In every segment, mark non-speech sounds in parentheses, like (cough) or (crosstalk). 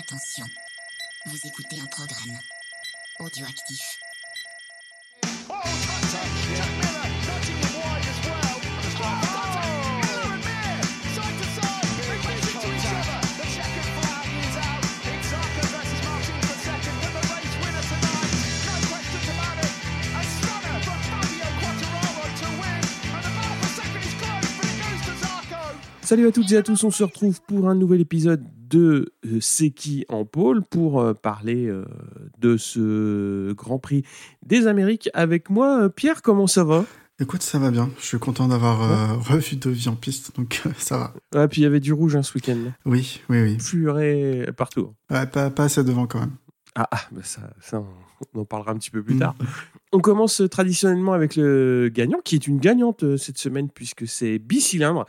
Attention, vous écoutez un programme audioactif. Salut à toutes et à tous, on se retrouve pour un nouvel épisode de euh, qui en pôle pour euh, parler euh, de ce Grand Prix des Amériques. Avec moi, Pierre, comment ça va? Écoute, ça va bien. Je suis content d'avoir euh, (laughs) revu Dovi en piste, donc euh, ça va. Ah, puis il y avait du rouge hein, ce week-end. Oui, oui, oui. Fluoré partout. Ouais, pas, pas assez devant quand même. Ah, ah, bah ça, ça, on en parlera un petit peu plus tard. On commence traditionnellement avec le gagnant, qui est une gagnante cette semaine, puisque c'est Bicylindre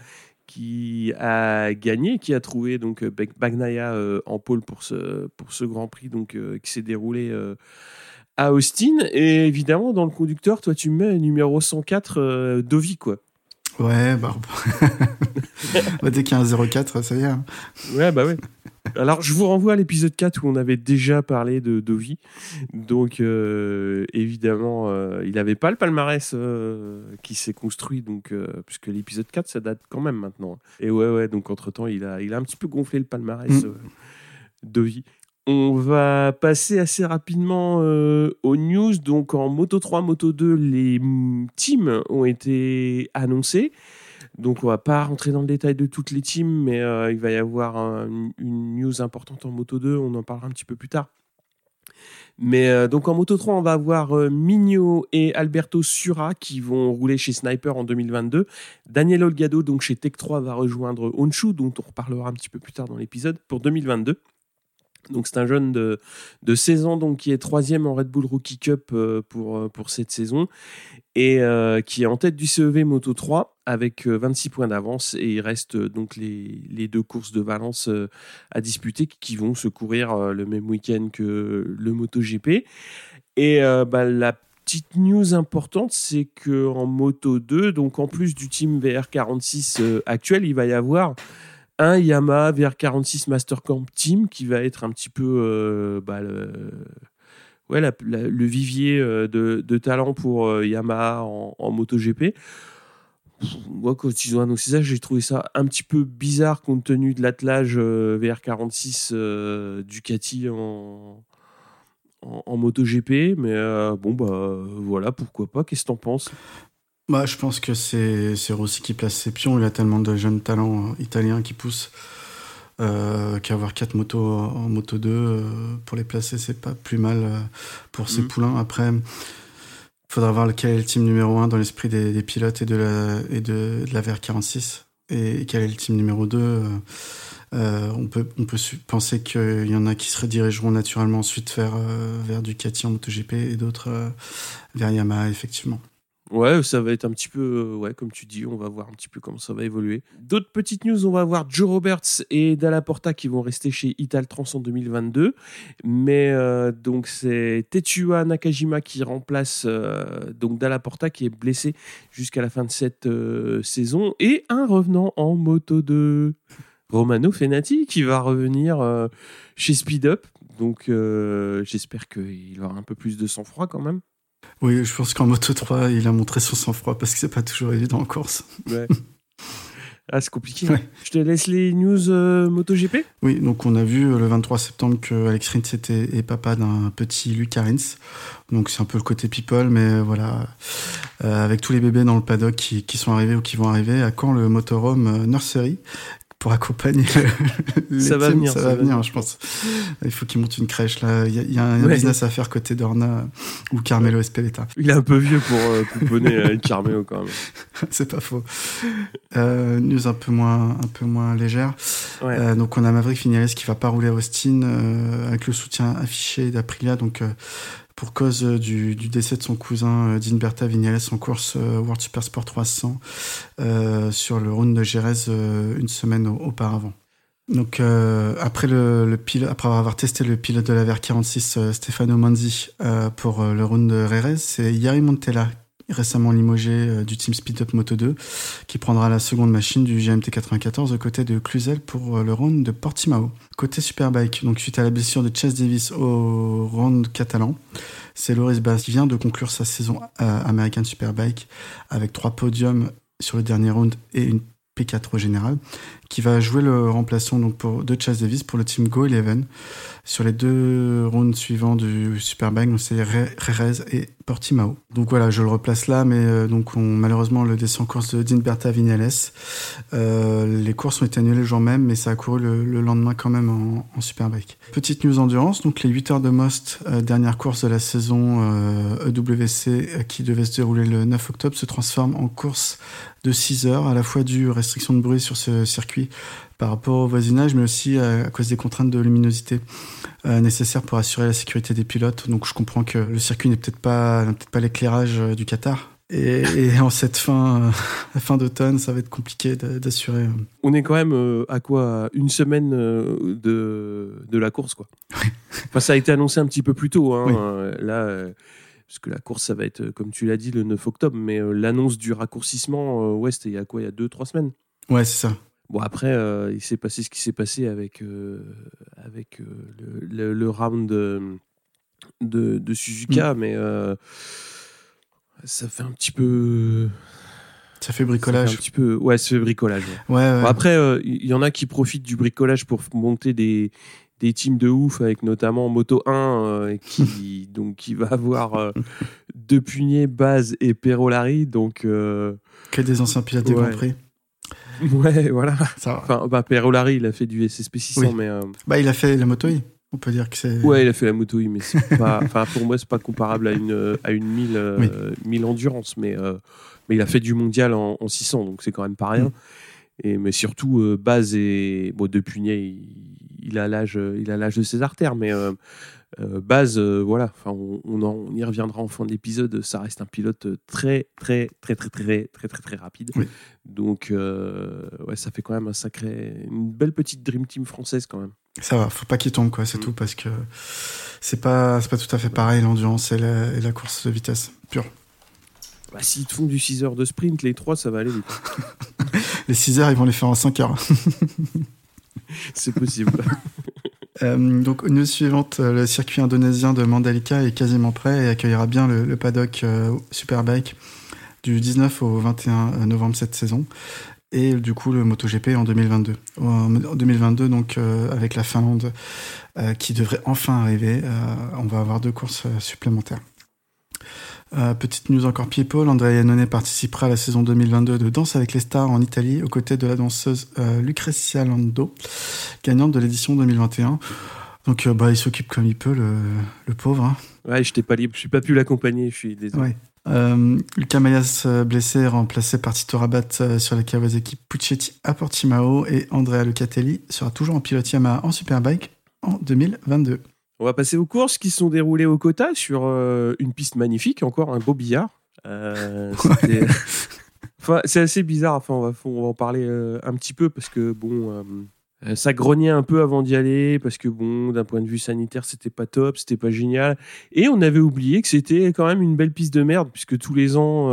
qui a gagné, qui a trouvé donc euh, Bagnaia euh, en pôle pour ce, pour ce Grand Prix donc, euh, qui s'est déroulé à Austin. Et évidemment, dans le conducteur, toi, tu mets numéro 104 euh, Dovi, quoi. Ouais, bah, bah, (laughs) dès qu'il y a un 04, ça y est. hein. Ouais, bah ouais. Alors, je vous renvoie à l'épisode 4 où on avait déjà parlé de Dovi. Donc, euh, évidemment, euh, il n'avait pas le palmarès euh, qui s'est construit, donc, puisque l'épisode 4, ça date quand même maintenant. Et ouais, ouais, donc entre-temps, il a, il a un petit peu gonflé le palmarès Mm. euh, Dovi. On va passer assez rapidement euh, aux news. Donc, en Moto 3, Moto 2, les teams ont été annoncés. Donc on va pas rentrer dans le détail de toutes les teams, mais euh, il va y avoir un- une news importante en Moto 2, on en parlera un petit peu plus tard. Mais euh, donc en Moto 3, on va avoir Migno et Alberto Sura qui vont rouler chez Sniper en 2022. Daniel Olgado, donc chez Tech 3, va rejoindre Honshu, dont on reparlera un petit peu plus tard dans l'épisode, pour 2022. Donc c'est un jeune de, de 16 ans donc, qui est troisième en Red Bull Rookie Cup euh, pour, euh, pour cette saison et euh, qui est en tête du CEV Moto 3 avec euh, 26 points d'avance et il reste donc les, les deux courses de Valence à disputer qui vont se courir le même week-end que le MotoGP. Et bah, la petite news importante, c'est que en Moto 2, donc en plus du team VR46 euh, actuel, il va y avoir un Yamaha VR46 Mastercamp Team qui va être un petit peu euh, bah, le, vivier euh, de, talent pour euh, Yamaha en, en MotoGP. Moi, quand ils ont annoncé ça, j'ai trouvé ça un petit peu bizarre compte tenu de l'attelage euh, VR46 euh, Ducati en, en, en MotoGP. Mais bon, bah voilà, pourquoi pas. Qu'est-ce que t'en penses? Bah, je pense que c'est c'est Rossi qui place ses pions. Il a tellement de jeunes talents euh, italiens qui poussent euh, qu'avoir quatre motos en moto 2 euh, pour les placer, c'est pas plus mal pour ses Mhm. poulains. Après, faudra voir lequel est le team numéro 1 dans l'esprit des, des pilotes et de la, et de, de la VR46 et quel est le team numéro 2. euh, euh, on peut, on peut penser qu'il y en a qui se redirigeront naturellement ensuite vers, vers Ducati en MotoGP et d'autres vers Yamaha, effectivement. Ouais, ça va être un petit peu, euh, ouais, comme tu dis, on va voir un petit peu comment ça va évoluer. D'autres petites news, on va voir Joe Roberts et Dalla Porta qui vont rester chez Ital Trans en 2022. Mais euh, donc c'est Tetsuya Nakajima qui remplace euh, donc Dalla Porta qui est blessé jusqu'à la fin de cette saison et un revenant en moto 2, Romano Fenati qui va revenir chez Speed Up. Donc j'espère qu'il aura un peu plus de sang-froid quand même. Oui, je pense qu'en Moto 3, il a montré son sang-froid parce que c'est pas toujours évident en course. Ouais. (laughs) Ah, c'est compliqué. Ouais. Je te laisse les news euh, MotoGP? Oui, donc on a vu euh, le 23 septembre que Alex Rins était est papa d'un petit Luc Rins. Donc c'est un peu le côté people, mais euh, voilà, Euh, avec tous les bébés dans le paddock qui, qui sont arrivés ou qui vont arriver, à quand le motorhome nursery? Pour accompagner les Ça va venir, ça, va venir, je pense. Il faut qu'il monte une crèche là. Il y a, il y a un Ouais. business à faire côté Dorna ou Carmelo Espeleta. Il est un peu vieux pour euh, couponner euh, (laughs) Carmelo quand même. (laughs) c'est pas faux. Euh, news un peu moins, un peu moins légère. Ouais. Euh, donc on a Maverick Vignales qui va pas rouler à Austin euh, avec le soutien affiché d'Aprilia. Donc euh, pour cause euh, du, décès de son cousin euh, Dinberta Vignales en course euh, World Super Sport 300 euh, sur le round de Jerez une semaine au- auparavant. Donc après le, pil- après avoir testé le pilote de la VR46 euh, Stefano Manzi pour le round de Jerez, c'est Yari Montella récemment limogé euh, du team Speed Up Moto 2, qui prendra la seconde machine du GMT 94 aux côtés de Cluzel pour euh, le round de Portimao. Côté Superbike, donc suite à la blessure de Chase Davis au round catalan, c'est Loris Bass qui vient de conclure sa saison euh, American Superbike avec trois podiums sur le dernier round et une P4 au général, qui va jouer le remplaçant donc pour, de Chase Davis pour le team Go 11 sur les deux rounds suivants du Superbike, donc c'est Rerez et Donc voilà, je le replace là, mais euh, donc on, malheureusement le descend course de Dinberta Vignales. Euh, les courses ont été annulées le jour même, mais ça a couru le, le lendemain quand même en, en, Superbike. Petite news endurance, donc les 8 heures de Most, euh, dernière course de la saison EWC euh, qui devait se dérouler le 9 octobre, se transforme en course de 6 heures, à la fois due aux restrictions de bruit sur ce circuit par rapport au voisinage, mais aussi à, à cause des contraintes de luminosité euh, nécessaires pour assurer la sécurité des pilotes. Donc je comprends que le circuit n'est peut-être pas, peut pas l'éclairage euh, du Qatar. Et, et, en cette fin, euh, (laughs) fin d'automne, ça va être compliqué d'assurer. On est quand même euh, à quoi Une semaine euh, de, de la course, quoi. enfin, ça a été annoncé un petit peu plus tôt. Hein, Oui. euh, Là, euh, parce que la course, ça va être, euh, comme tu l'as dit, le 9 octobre. Mais euh, l'annonce du raccourcissement, euh, ouais, c'était il y a quoi Il y a 2-3 semaines? Ouais, c'est ça. Bon, après, euh, il s'est passé ce qui s'est passé avec, euh, avec euh, le, le- le round de, de, de Suzuka, mais euh, ça fait un petit peu. Ça fait ça bricolage. fait un petit peu. Ouais, bricolage. Ouais, ouais. Bon, après, il y en a qui profitent du bricolage pour monter des, des teams de ouf, avec notamment Moto 1, euh, qui, (laughs) donc, qui va avoir euh, Depugné, Baz et Perolari. Donc, euh, Que des anciens pilotes des Ouais. Grands Prix. (laughs) ouais, voilà. Ça va. Enfin, bah, Perolari, il a fait du SSP 600, Oui. mais. euh, Bah, il a fait la moto I. On peut dire que c'est. Ouais, il a fait la moto, oui, mais c'est pas. (laughs) Enfin, pour moi, c'est pas comparable à une à une 1000 euh, 1000 endurance, mais euh, mais il a fait du mondial en, en 600, donc c'est quand même pas rien. Mm. Et mais surtout euh, Baz et bon il, il a l'âge, euh, il a l'âge de ses artères, mais euh, euh, base, voilà. Enfin, on, y reviendra en fin d'épisode. Ça reste un pilote très, très, très, très, très, très, très, très très rapide. Donc, ouais, ça fait quand même un sacré, une belle petite dream team française quand même. Ça va, faut pas qu'il tombe, quoi, c'est mm. tout, parce que c'est pas, pas tout à fait pareil l'endurance et, la, course de vitesse pure. Bah, s'ils te font du 6 heures de sprint, les 3, ça va aller vite. (laughs) les 6 heures, ils vont les faire en 5 heures. (laughs) (laughs) C'est possible. (laughs) Euh, donc, news suivante, euh, le circuit indonésien de Mandalika est quasiment prêt et accueillera bien le, paddock euh, Superbike du 19 au 21 novembre cette saison. Et du coup, le MotoGP en 2022. En 2022, donc, avec la Finlande qui devrait enfin arriver, on va avoir deux courses supplémentaires. Euh, petite news encore people, Andrea Iannone participera à la saison 2022 de Danse avec les stars en Italie aux côtés de la danseuse euh, Lucrezia Lando, gagnante de l'édition 2021. Donc euh, bah, il s'occupe comme il peut, le, le pauvre. hein. Ouais, je t'ai pas libre. Je suis pas pu l'accompagner. Je suis désolé. Ouais. Euh, Lucas Mayas blessé, remplacé par Tito Rabat sur la Kawasaki Puccetti à Portimao et Andrea Lucatelli sera toujours en pilote Yamaha en Superbike en 2022. On va passer aux courses qui se sont déroulées au quota sur euh, une piste magnifique, encore un beau billard. Euh, (laughs) (laughs) enfin, c'est assez bizarre. Enfin, on va, on va en parler euh, un petit peu parce que bon, ça grognait un peu avant d'y aller parce que bon, d'un point de vue sanitaire, c'était pas top, c'était pas génial. Et on avait oublié que c'était quand même une belle piste de merde puisque tous les ans,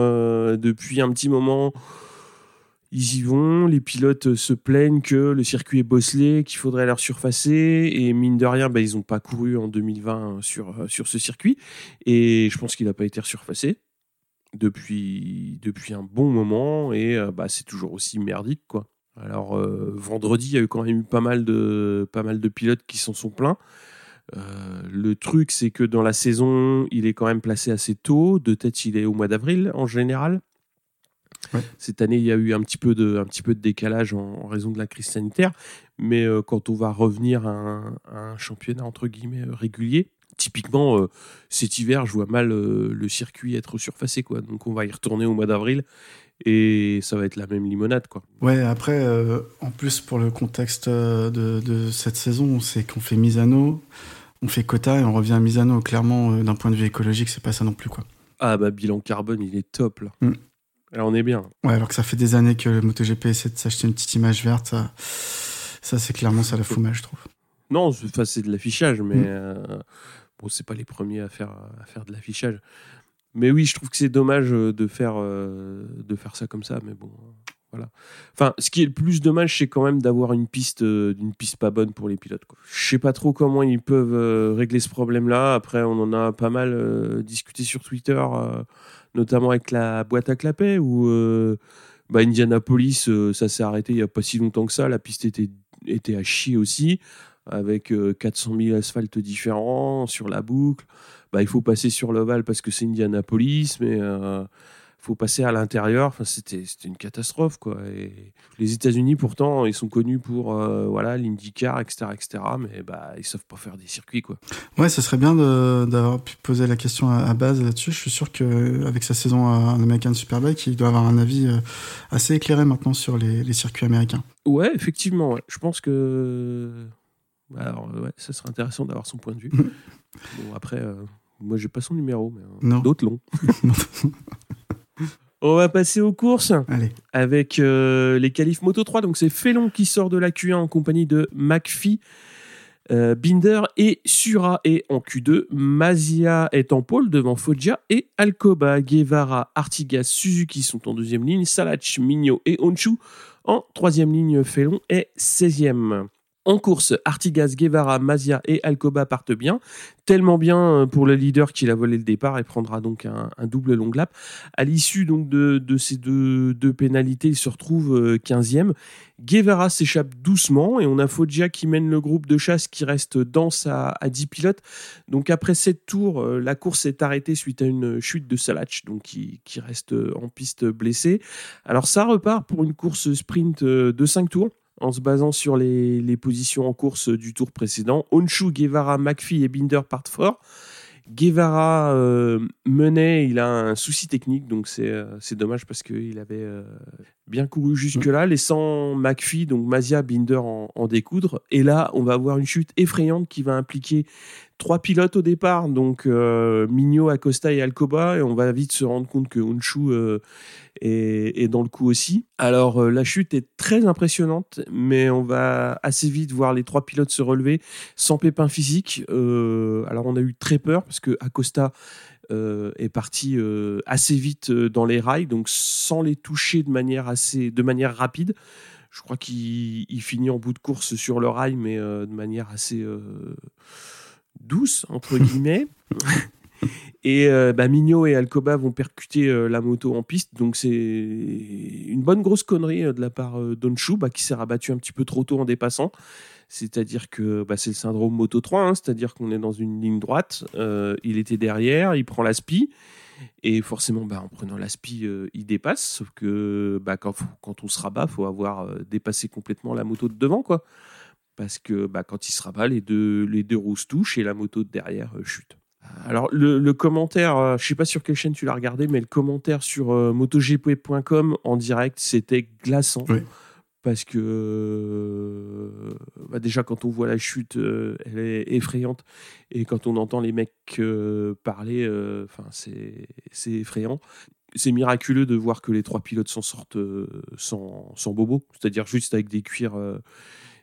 depuis un petit moment. Ils y vont, les pilotes se plaignent que le circuit est bosselé, qu'il faudrait leur surfacer, et mine de rien, bah, ils n'ont pas couru en 2020 sur, euh, sur ce circuit, et je pense qu'il n'a pas été surfacé depuis, un bon moment, et euh, bah, c'est toujours aussi merdique. Alors, euh, vendredi, il y a eu quand même eu pas mal de, pas mal de pilotes qui s'en sont plaints. Euh, le truc, c'est que dans la saison, il est quand même placé assez tôt. De tête, il est au mois d'avril en général. Ouais. Cette année, il y a eu un petit peu de, un petit peu de décalage en, en raison de la crise sanitaire. Mais euh, quand on va revenir à un, à un championnat entre guillemets euh, régulier, typiquement euh, cet hiver, je vois mal euh, le circuit être surfacé. Quoi. Donc on va y retourner au mois d'avril et ça va être la même limonade. Quoi. Ouais, après, euh, en plus pour le contexte de, de cette saison, c'est qu'on fait Misano, on fait quota et on revient à Misano. Clairement, d'un point de vue écologique, c'est pas ça non plus quoi. Ah bah bilan carbone, il est top là. Mm. Là, on est bien. Ouais, alors que ça fait des années que le MotoGP essaie de s'acheter une petite image verte. Ça, ça c'est clairement ça la fout mal, je trouve. Non, c'est de l'affichage, mais Mm. euh, bon, c'est pas les premiers à faire, à faire de l'affichage. Mais oui, je trouve que c'est dommage euh, de faire, euh, de faire ça comme ça, mais bon, euh, voilà. Enfin, ce qui est le plus dommage, c'est quand même d'avoir une piste, euh, une piste pas bonne pour les pilotes. Quoi. Je sais pas trop comment ils peuvent euh, régler ce problème-là. Après, on en a pas mal euh, discuté sur Twitter, euh, notamment avec la boîte à clapet, où euh, bah, Indianapolis, euh, ça s'est arrêté il y a pas si longtemps que ça. La piste était, était à chier aussi, avec euh, 400 000 asphaltes différents sur la boucle. Bah, il faut passer sur l'ovale parce que c'est Indianapolis, mais euh, faut passer à l'intérieur. Enfin, c'était une catastrophe, quoi. Et les États-Unis, pourtant, ils sont connus pour euh, voilà l'IndyCar, etc., etc. Mais bah, ils savent pas faire des circuits, quoi. Ouais, ça serait bien d'avoir pu poser la question à, à base là-dessus. Je suis sûr qu'avec sa saison à American Superbike, il doit avoir un avis euh, assez éclairé maintenant sur les, les circuits américains. Ouais, effectivement. ouais. Je pense que bah, alors, ouais, ça serait intéressant d'avoir son point de vue. (laughs) bon, après, euh, moi, j'ai pas son numéro, mais euh, d'autres l'ont. (laughs) (laughs) On va passer aux courses. Allez, avec euh, les qualifs Moto 3. Donc c'est Felon qui sort de la Q1 en compagnie de McPhee, euh, Binder et Sura. Et en Q2, Mazia est en pôle devant Foggia et Alcoba, Guevara, Artigas, Suzuki sont en deuxième ligne, Salach, Migno et Honshu en troisième ligne. Felon est 16e. En course, Artigas, Guevara, Mazia et Alcoba partent bien. Tellement bien euh, pour le leader qu'il a volé le départ et prendra donc un, double long lap. À l'issue de, ces deux, pénalités, il se retrouve euh, 15e. Guevara s'échappe doucement et on a Foggia qui mène le groupe de chasse qui reste dense à, à 10 pilotes. Donc après 7 tours, euh, la course est arrêtée suite à une chute de Salach, donc qui, reste euh, en piste blessé. Alors ça repart pour une course sprint euh, de 5 tours en se basant sur les, les positions en course du tour précédent. Honshu, Guevara, McPhee et Binder partent fort. Guevara euh, menait, il a un souci technique, donc c'est euh, dommage parce qu'il avait euh, bien couru jusque-là, laissant McPhee, donc Mazia, Binder en, en découdre. Et là, on va avoir une chute effrayante qui va impliquer trois pilotes au départ, donc euh, Migno, Acosta et Alcoba, et on va vite se rendre compte que Honshu euh, est, dans le coup aussi. Alors euh, la chute est très impressionnante, mais on va assez vite voir les trois pilotes se relever sans pépin physique. Euh, alors on a eu très peur parce que Acosta euh, est parti assez vite dans les rails, donc sans les toucher de manière assez, de manière rapide. Je crois qu'il il finit en bout de course sur le rail, mais de manière assez douce entre guillemets. (laughs) Et euh, bah, Mignot et Alcoba vont percuter euh, la moto en piste. Donc c'est une bonne grosse connerie euh, de la part euh, d'Honshu bah, qui s'est rabattu un petit peu trop tôt en dépassant. C'est-à-dire que bah, c'est le syndrome Moto 3, hein, c'est-à-dire qu'on est dans une ligne droite, euh, il était derrière, il prend la spi, et forcément bah, en prenant la spi, euh, il dépasse, sauf que bah, quand, quand on se rabat, il faut avoir dépassé complètement la moto de devant. quoi. Parce que bah, quand il se rabat, les deux, les deux roues se touchent et la moto de derrière euh, chute. Alors le, le commentaire, euh, je sais pas sur quelle chaîne tu l'as regardé, mais le commentaire sur euh, MotoGP.com en direct, c'était glaçant. Oui. Parce que euh, bah, déjà quand on voit la chute, euh, elle est effrayante, et quand on entend les mecs euh, parler, euh, enfin c'est c'est effrayant. C'est miraculeux de voir que les trois pilotes s'en sortent euh, sans, sans bobo, c'est-à-dire juste avec des cuirs euh,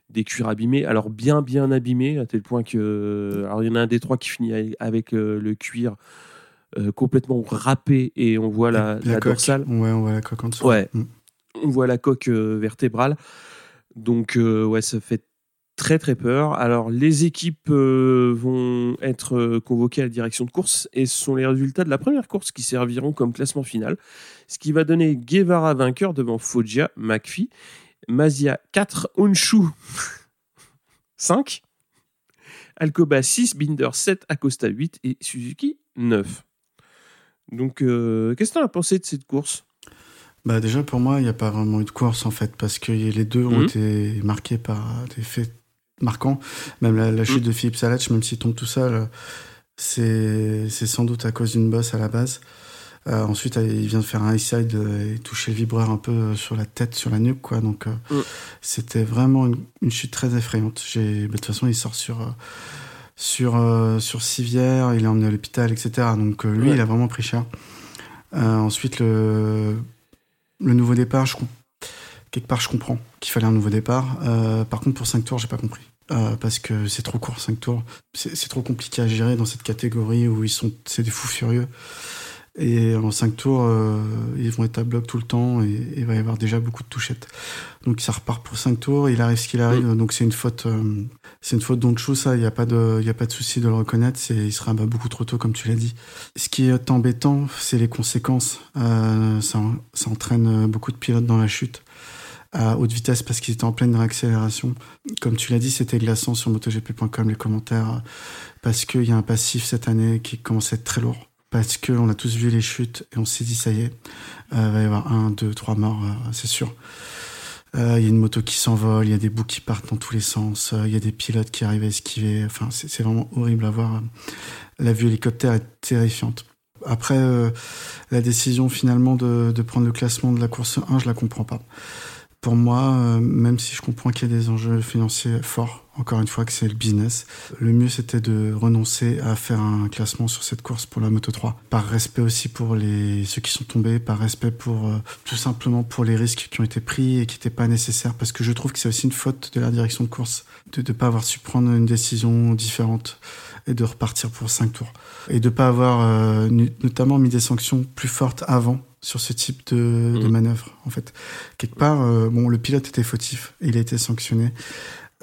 des cuirs abîmés, alors bien bien abîmés à tel point que alors il y en a un des trois qui finit avec, euh, le cuir euh, complètement râpé et on voit la, dorsale. Ouais, on voit la coque en dessous. Ouais. Mm. On voit la coque euh, vertébrale. Donc, ouais, ça fait très, très peur. Alors, les équipes euh, vont être euh, convoquées à la direction de course et ce sont les résultats de la première course qui serviront comme classement final. Ce qui va donner Guevara vainqueur devant Foggia, McPhee, Mazia 4, Honshu (laughs) 5, Alcoba 6, Binder 7, Acosta 8 et Suzuki 9. Donc, euh, qu'est-ce que tu as pensé de cette course? Bah déjà pour moi, il n'y a pas vraiment eu de course en fait, parce que les deux ont Mhm. été marqués par des faits marquants. Même la, la chute de Philippe Salach, même s'il tombe tout seul, c'est c'est sans doute à cause d'une bosse à la base. Euh, ensuite, il vient de faire un high side euh, et toucher le vibreur un peu euh, sur la tête, sur la nuque, quoi. Donc, Mm. c'était vraiment une, une chute très effrayante. J'ai, bah, de toute façon, il sort sur sur euh, sur civière, il est emmené à l'hôpital, etc. Donc, euh, lui, Ouais. il a vraiment pris cher. Euh, ensuite, le le nouveau départ, je quelque part, je comprends qu'il fallait un nouveau départ. Par contre, pour 5 tours, j'ai pas compris. Parce que c'est trop court, 5 tours. C'est c'est trop compliqué à gérer dans cette catégorie où ils sont, c'est des fous furieux. Et en 5 tours, euh, ils vont être à bloc tout le temps et il va y avoir déjà beaucoup de touchettes. Donc ça repart pour 5 tours, il arrive ce qu'il arrive, donc c'est une faute, euh, c'est une faute d'Onchou, ça, il n'y a pas de, il a pas de souci de le reconnaître, c'est, il sera beaucoup trop tôt comme tu l'as dit. Ce qui est embêtant, c'est les conséquences. Euh, ça, ça entraîne euh, beaucoup de pilotes dans la chute à haute vitesse parce qu'ils étaient en pleine réaccélération. Comme tu l'as dit, c'était glaçant sur MotoGP.com les commentaires parce qu'il y a un passif cette année qui commence à être très lourd. Parce qu'on a tous vu les chutes et on s'est dit ça y est, euh, il va y avoir un, deux, trois morts, euh, c'est sûr. Euh, Il y a une moto qui s'envole, il y a des bouts qui partent dans tous les sens, euh, il y a des pilotes qui arrivent à esquiver. Enfin, c'est vraiment horrible à voir. La vue hélicoptère est terrifiante. Après, euh, la décision finalement de, de prendre le classement de la course 1, je la comprends pas. Pour moi, euh, même si je comprends qu'il y a des enjeux financiers forts, encore une fois que c'est le business, le mieux c'était de renoncer à faire un classement sur cette course pour la Moto 3. Par respect aussi pour les ceux qui sont tombés, par respect pour euh, tout simplement pour les risques qui ont été pris et qui n'étaient pas nécessaires, parce que je trouve que c'est aussi une faute de la direction de course de ne pas avoir su prendre une décision différente et de repartir pour cinq tours et de pas avoir euh, notamment mis des sanctions plus fortes avant sur ce type de, de Mhm. manœuvre en fait quelque part euh, bon le pilote était fautif il a été sanctionné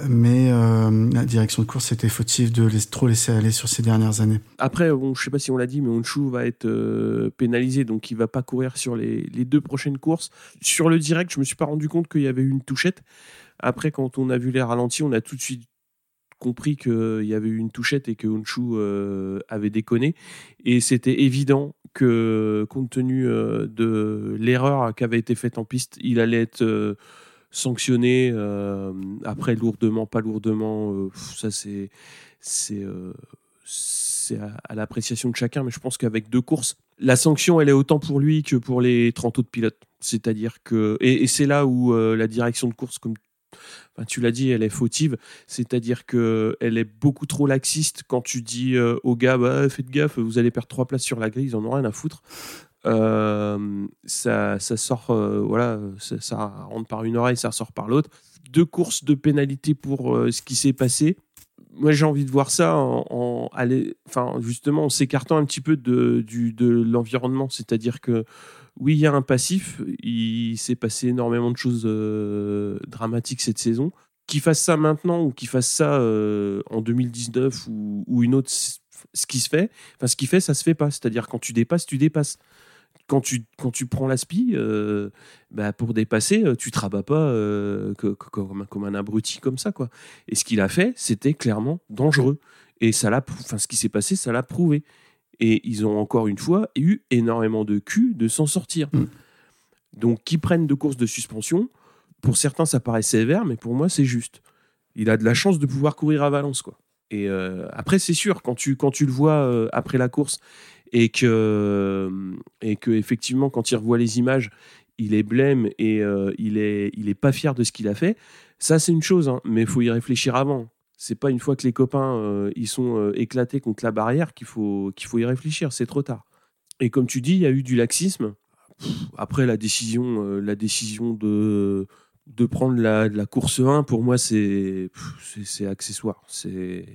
mais euh, la direction de course était fautive de les, trop laisser aller sur ces dernières années Après, bon, je sais pas si on l'a dit, mais Honshu va être euh, pénalisé, donc il va pas courir sur les, les deux prochaines courses. Sur le direct, je me suis pas rendu compte qu'il y avait eu une touchette. Après, quand on a vu les ralentis, on a tout de suite compris qu'il y avait eu une touchette et que Honshu euh, avait déconné. Et c'était évident que, compte tenu euh, de l'erreur qui avait été faite en piste, il allait être euh, sanctionné. euh, après, lourdement, pas lourdement, ça c'est à, l'appréciation de chacun, mais je pense qu'avec deux courses, la sanction, elle est autant pour lui que pour les 30 autres pilotes. C'est-à-dire que. Et, c'est là où la direction de course, comme tu l'as dit, elle est fautive. C'est-à-dire que elle est beaucoup trop laxiste quand tu dis euh, aux gars bah, faites gaffe, vous allez perdre trois places sur la grille, ils en ont rien à foutre. Euh, ça, sort, euh, voilà, ça, rentre par une oreille, ça sort par l'autre. Deux courses de pénalité pour euh, ce qui s'est passé moi j'ai envie de voir ça en, en justement en s'écartant un petit peu de l'environnement, c'est-à-dire que oui il y a un passif, il s'est passé énormément de choses euh, dramatiques cette saison. Qu'il fasse ça maintenant ou qu'il fasse ça euh, en 2019 ou, une autre, ce qui se fait, enfin ce fait, ça se fait pas. C'est-à-dire quand tu dépasses, tu dépasses. Quand tu, quand tu prends l'aspi, euh, bah, pour dépasser, euh, tu te rabats pas comme, un- abruti comme ça. quoi. Et ce qu'il a fait, c'était clairement dangereux. Et ça ce qui s'est passé, ça l'a prouvé. Et ils ont encore une fois eu énormément de cul de s'en sortir. Mm. Donc, qu'ils prennent deux courses de suspension, pour certains, ça paraît sévère, mais pour moi, c'est juste. Il a de la chance de pouvoir courir à Valence, quoi. Et euh, après, c'est sûr, quand tu, quand tu le vois euh, après la course et que, et que effectivement, quand il revoit les images, il est blême et euh, il est, il est pas fier de ce qu'il a fait. Ça, c'est une chose, hein, mais il faut y réfléchir avant. C'est pas une fois que les copains euh, ils sont euh, éclatés contre la barrière qu'il faut, qu'il faut y réfléchir. C'est trop tard. Et comme tu dis, il y a eu du laxisme. Après la décision, euh, la décision de de prendre la, course 1, pour moi, c'est c'est- accessoire. C'est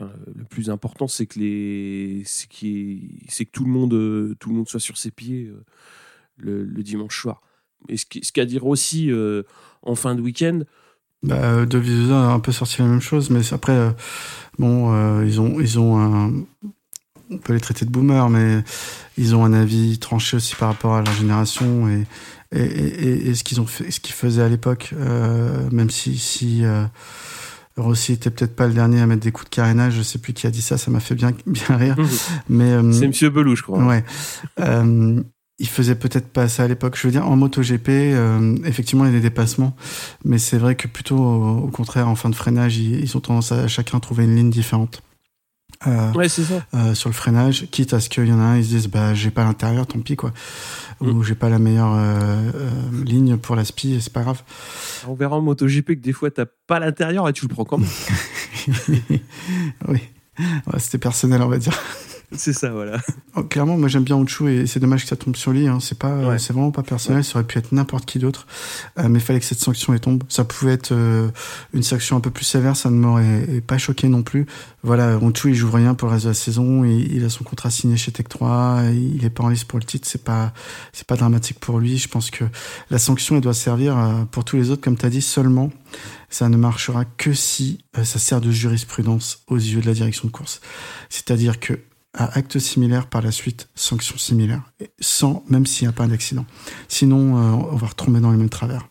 le plus important, c'est que les c'est que tout le monde euh, tout le monde soit sur ses pieds le, dimanche soir. Et ce qui- ce qu'à dire aussi en fin de week-end, Bah, de Vizusa a un peu sorti la même chose, mais après, euh, bon, euh, ils ont, ils ont un, on peut les traiter de boomers, mais ils ont un avis tranché aussi par rapport à leur génération et, et, et, et ce qu'ils ont fait, ce qu'ils faisaient à l'époque, euh, même si, si euh, Rossi était peut-être pas le dernier à mettre des coups de carénage, je sais plus qui a dit ça, ça m'a fait bien, (laughs) bien rire, mais euh, c'est Monsieur Belou, je crois. Ouais. Euh, il faisait peut-être pas ça à l'époque. Je veux dire, en MotoGP, euh, effectivement, il y a des dépassements, mais c'est vrai que plutôt, au, au contraire, en fin de freinage, ils, ils ont tendance à chacun trouver une ligne différente. Euh, Ouais, c'est ça. euh, sur le freinage, quitte à ce qu'il y en a un, ils se disent, bah, j'ai pas l'intérieur, tant pis, quoi. Mm. Ou j'ai pas la meilleure ligne pour la spi, c'est pas grave. On verra en MotoGP que des fois, t'as pas l'intérieur et tu le prends quand même. (laughs) oui. Ouais, C'était personnel, on va dire. C'est ça, voilà. Oh, clairement, moi j'aime bien Onchu et c'est dommage que ça tombe sur lui. Hein. C'est pas, Ouais. c'est vraiment pas personnel. Ça aurait pu être n'importe qui d'autre, Euh, mais il fallait que cette sanction elle tombe. Ça pouvait être euh, une sanction un peu plus sévère, ça ne m'aurait pas choqué non plus. Voilà, Onchu il joue rien pour le reste de la saison. Il, il a son contrat signé chez Tech 3. Il est pas en liste pour le titre. C'est pas, c'est pas dramatique pour lui. Je pense que la sanction elle doit servir euh, pour tous les autres, comme tu as dit seulement. Ça ne marchera que si ça sert de jurisprudence aux yeux de la direction de course. C'est-à-dire que à acte similaire par la suite, sanction similaire, sans, même s'il n'y a pas d'accident. Sinon, euh, on va retomber dans les mêmes travers.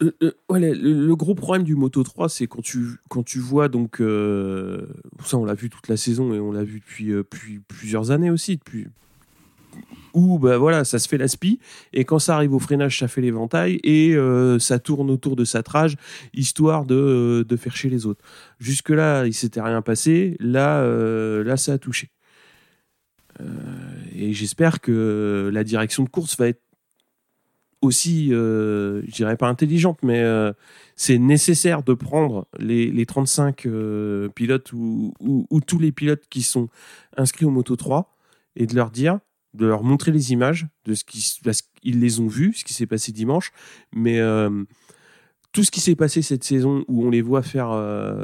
Euh, euh, le, gros problème du Moto 3, c'est quand tu, quand tu vois, donc, ça on l'a vu toute la saison et on l'a vu depuis, plusieurs années aussi, où bah, voilà, ça se fait la spie, et quand ça arrive au freinage, ça fait l'éventail, et ça tourne autour de sa trage, histoire de, de faire chez les autres. Jusque-là, il s'était rien passé, là, là ça a touché. Euh, et j'espère que la direction de course va être aussi, euh, je dirais pas intelligente, mais euh, c'est nécessaire de prendre les, les 35 euh, pilotes ou, ou- ou tous les pilotes qui sont inscrits au Moto 3 et de leur dire, de leur montrer les images de ce qu'ils les ont vus, ce qui s'est passé dimanche, mais tout ce qui s'est passé cette saison où on les voit faire,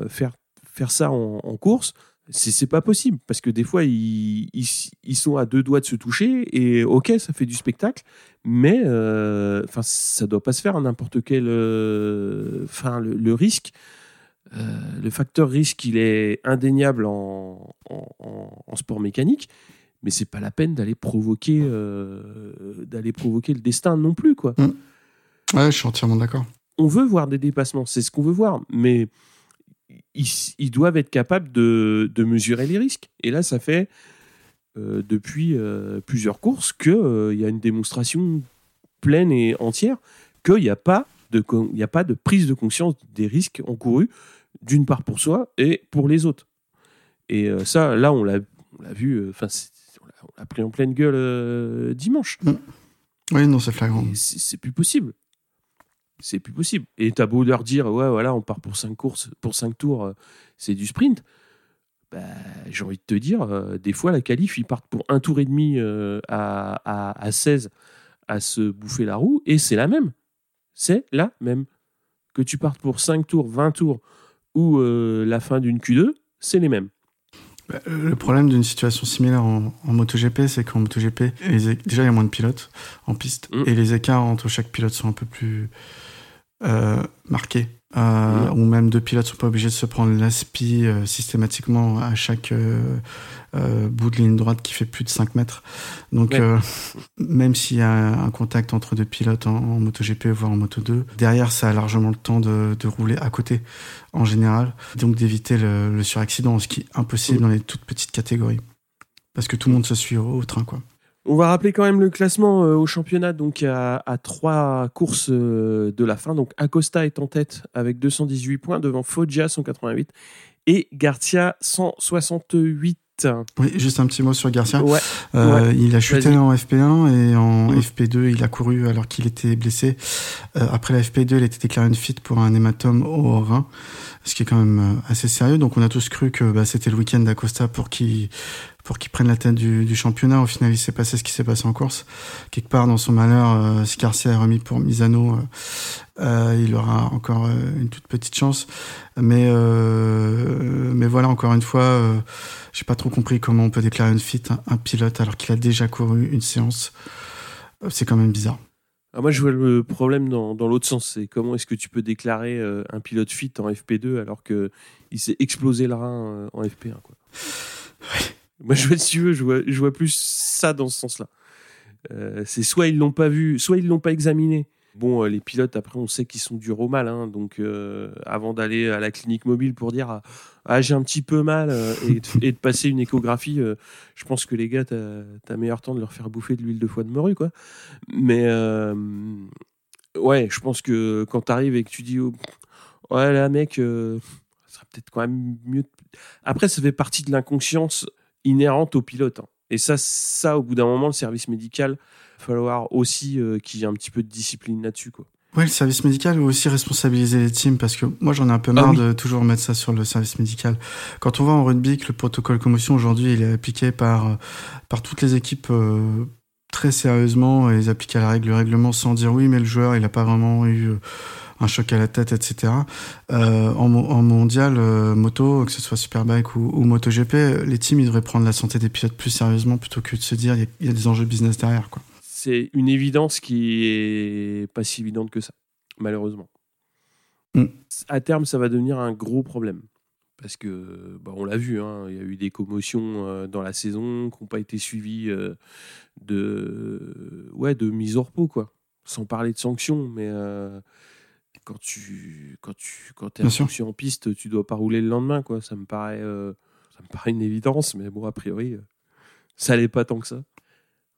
faire, faire ça en course, c'est c'est pas possible parce que des fois ils, ils, ils sont à deux doigts de se toucher et ok ça fait du spectacle mais euh, enfin ça doit pas se faire à n'importe quel euh, enfin le, le risque. Euh, le facteur risque il est indéniable en, en, en- en sport mécanique mais c'est pas la peine d'aller provoquer euh, d'aller provoquer le destin non plus quoi. Ouais, je suis entièrement d'accord. on veut voir des dépassements, c'est ce qu'on veut voir, mais ils, ils doivent être capables de, de mesurer les risques. Et là, ça fait euh, depuis euh, plusieurs courses qu'il y a une démonstration pleine et entière qu'il n'y a, pas de con- il y a pas de prise de conscience des risques encourus, d'une part pour soi et pour les autres. Et euh, ça, là, on l'a vu, euh, enfin, on l'a- pris en pleine gueule euh, dimanche. Oui, non, c'est flagrant. C'est plus possible. C'est plus possible. Et t'as beau leur dire, ouais, voilà, on part pour 5 courses, pour 5 tours, euh, c'est du sprint. Bah, j'ai envie de te dire, euh, des fois, la qualif, ils partent pour un tour et demi euh, à, à, à 16 à se bouffer la roue, et c'est la même. C'est la même. Que tu partes pour 5 tours, 20 tours, ou euh, la fin d'une Q2, c'est les mêmes. Bah, Le problème d'une situation similaire en, en MotoGP, c'est qu'en MotoGP, les déjà il y a moins de pilotes en piste Mm. et les écarts entre chaque pilote sont un peu plus euh, marqués. Euh, Mm. Ou même deux pilotes sont pas obligés de se prendre l'aspi euh, systématiquement à chaque euh, bout de ligne droite qui fait plus de 5 mètres. Donc Ouais. (laughs) même s'il y a un contact entre deux pilotes en, en MotoGP voire en Moto2, derrière ça a largement le temps de, de rouler à côté en général, donc d'éviter le, le suraccident, ce qui est impossible dans les toutes petites catégories. Parce que tout le monde se suit au, au train, quoi. On va rappeler quand même le classement euh, au championnat, donc à, à trois courses euh, de la fin. Donc Acosta est en tête avec 218 points devant Foggia 188 et Garcia 168. Oui, juste un petit mot sur Garcia. Ouais, Euh, Il a chuté en FP1 et en Mm. FP2, il a couru alors qu'il était blessé. Euh, après la FP2, il a été déclaré une fuite pour un hématome au rein, ce qui est quand même assez sérieux. Donc on a tous cru que bah, c'était le week-end d'Acosta pour qu'il pour qu'il prenne la tête du, du championnat. Au final, il s'est passé ce qui s'est passé en course. Quelque part dans son malheur, euh, si Garcia est remis pour Misano, euh, euh, il aura encore une toute petite chance. Mais mais voilà, encore une fois. j'ai pas trop compris comment on peut déclarer une fuite un, un pilote alors qu'il a déjà couru une séance. C'est quand même bizarre. Ah, moi je vois le problème dans, dans l'autre sens. C'est comment est-ce que tu peux déclarer euh, un pilote fit en FP2 alors que il s'est explosé le rein euh, en FP1 quoi. Moi je vois, si tu veux, je vois, je vois plus ça dans ce sens-là. Euh, c'est soit ils l'ont pas vu, soit ils l'ont pas examiné. Bon, euh, les pilotes, après, on sait qu'ils sont durs au mal. hein, donc, euh, avant d'aller à la clinique mobile pour dire ah, ah, j'ai un petit peu mal et, de, passer une échographie, je pense que les gars, t'as as meilleur temps de leur faire bouffer de l'huile de foie de morue, quoi. Mais ouais, je pense que quand t'arrives et que tu dis oh, ouais, là, mec, ça serait peut-être quand même mieux. Après, ça fait partie de l'inconscience inhérente au pilote. hein. Et ça, ça, au bout d'un moment, le service médical, il va falloir aussi euh, qu'il y ait un petit peu de discipline là-dessus. Quoi. Ouais, le service médical ou aussi responsabiliser les teams parce que moi j'en ai un peu marre Ah oui. de toujours mettre ça sur le service médical. Quand on voit en rugby que le protocole commotion aujourd'hui il est appliqué par euh, par toutes les équipes euh, très sérieusement et ils appliquent à la règle le règlement sans dire oui mais le joueur il a pas vraiment eu un choc à la tête etc. Euh, en, mo- en mondial euh, moto que ce soit Superbike ou, ou MotoGP les teams ils devraient prendre la santé des pilotes plus sérieusement plutôt que de se dire il y a- il y, a des enjeux business derrière quoi. C'est une évidence qui est pas si évidente que ça, malheureusement. Mm. À terme, ça va devenir un gros problème. Parce que, bah, on l'a vu, hein, il y a eu des commotions euh, dans la saison qui n'ont pas été suivies de, ouais, de mise au repos, quoi. Sans parler de sanctions, mais quand tu quand tu quand es en piste, tu dois pas rouler le lendemain, quoi. Ça me paraît, euh, ça me paraît une évidence, mais bon, a priori, euh, ça l'est pas tant que ça.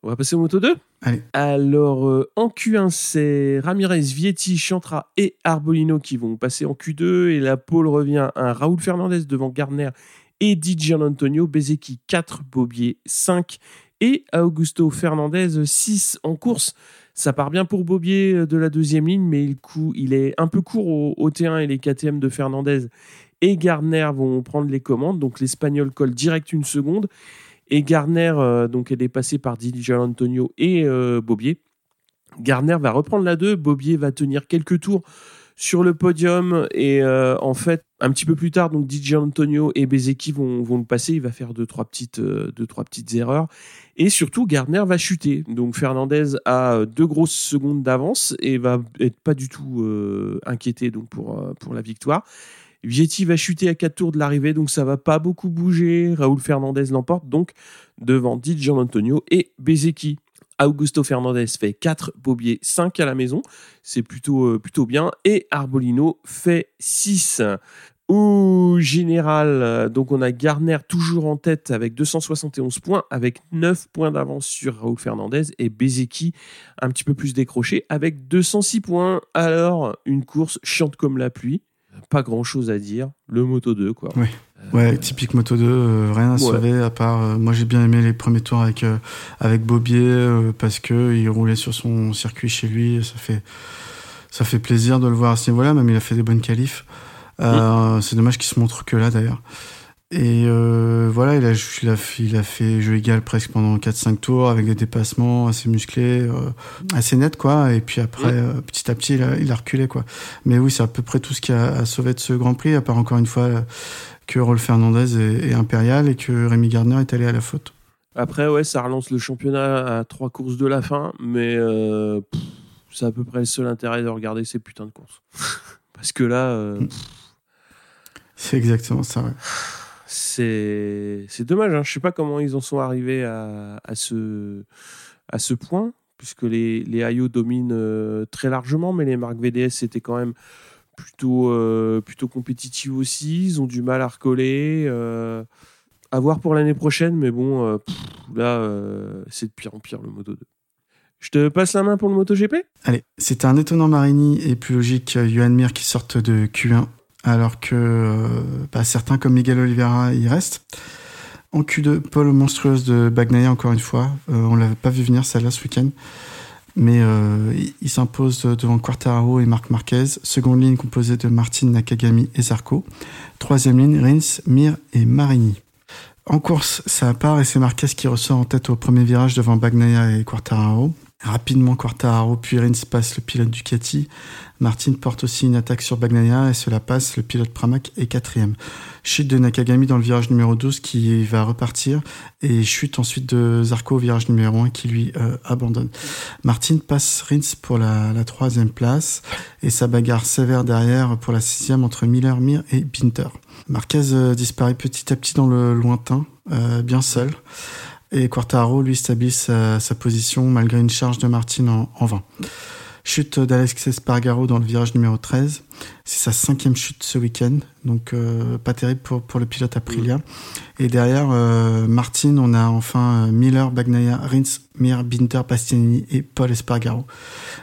On va passer au moto 2 Allez. Alors, euh, en Q1, c'est Ramirez, Vietti, Chantra et Arbolino qui vont passer en Q2. Et la pole revient à Raoul Fernandez devant Gardner et Di Antonio. Bezeki 4, Bobier 5 et Augusto Fernandez 6 en course. Ça part bien pour Bobier euh, de la deuxième ligne, mais il, il est un peu court au, au T1 et les KTM de Fernandez et Gardner vont prendre les commandes. Donc l'Espagnol colle direct une seconde. Et Garner, euh, donc est passée par Di Antonio et euh, Bobier. Garner va reprendre la 2, Bobier va tenir quelques tours sur le podium et euh, en fait un petit peu plus tard donc Di Antonio et Bezeki vont, le passer, il va faire deux trois petites euh, deux trois petites erreurs et surtout Gardner va chuter. Donc Fernandez a euh, deux grosses secondes d'avance et va être pas du tout inquiété donc pour la victoire. Vietti va chuter à 4 tours de l'arrivée, donc ça va pas beaucoup bouger. Raoul Fernandez l'emporte donc devant Di Antonio et Bezeki. Augusto Fernandez fait 4, Bobier 5 à la maison, c'est plutôt, euh, plutôt bien. Et Arbolino fait 6. Au général, euh, donc on a Garner toujours en tête avec 271 points, avec 9 points d'avance sur Raoul Fernandez et Bezeki un petit peu plus décroché avec 206 points. Alors, une course chiante comme la pluie, pas grand chose à dire. Le Moto 2, quoi. Ouais, typique Moto 2, euh, rien à Ouais. sauver à part. euh, moi, j'ai bien aimé les premiers tours avec euh, avec Bobier euh, parce que il roulait sur son circuit chez lui. Ça fait ça fait plaisir de le voir à ce niveau-là. Même il a fait des bonnes qualifs. Euh, C'est dommage qu'il se montre que là d'ailleurs. Et euh, voilà, il a, il, a, fait- il a fait jeu égal presque pendant 4-5 tours avec des dépassements assez musclés, euh, assez nets quoi. Et puis après, Mm. euh, petit à petit, il a, il a reculé quoi. Mais oui, c'est à peu près tout ce qui a, a sauvé de ce Grand Prix, à part encore une fois euh, que Rolf Fernandez est, est impérial et que Rémi Gardner est allé à la faute. Après, ouais, ça relance le championnat à trois courses de la fin, mais euh, c'est à peu près le seul intérêt de regarder ces putains de courses. (laughs) Parce que là, euh, Mm. C'est exactement ça. Ouais. c'est c'est dommage. Hein. Je sais pas comment ils en sont arrivés à, à ce à ce point, puisque les les IO dominent euh, très largement, mais les marques VDS c'était quand même plutôt euh, plutôt compétitives aussi. Ils ont du mal à recoller. Euh, à voir pour l'année prochaine, mais bon, euh, là c'est de pire en pire le Moto 2. Je te passe la main pour le MotoGP? Allez, c'est un étonnant Marini et plus logique Johan Mir qui sortent de Q1, alors que certains comme Miguel Oliveira y restent. En Q2, Paul monstrueuse de Bagnaia encore une fois. On l'avait pas vu venir celle-là ce week-end. Mais euh, il, s'impose devant Quartararo et Marc Marquez. Seconde ligne composée de Martin Nakagami et Zarco. Troisième ligne, Rins, Mir et Marini. En course, ça part et c'est Marquez qui ressort en tête au premier virage devant Bagnaia et Quartararo. Rapidement, Quartararo puis Rins passe le pilote Ducati. Martin porte aussi une attaque sur Bagnaia et cela passe. Le pilote Pramac est quatrième. Chute de Nakagami dans le virage numéro 12 qui va repartir et chute ensuite de Zarco au virage numéro 1 qui lui euh, abandonne. Martin passe Rins pour la, troisième place et sa bagarre sévère derrière pour la sixième entre Miller, Mir et Binter. Marquez euh, disparaît petit à petit dans le lointain, euh, bien seul. Et Quartaro, lui, stabilise sa, sa position malgré une charge de Martin en, en vain. Chute d'Alex Espargaro dans le virage numéro 13. C'est sa cinquième chute ce week-end, donc euh, pas terrible pour, pour le pilote Aprilia. Et derrière euh, Martin, on a enfin euh, Miller, Bagnaia, Rins, Mir, Binter, Bastianini et Paul Espargaro.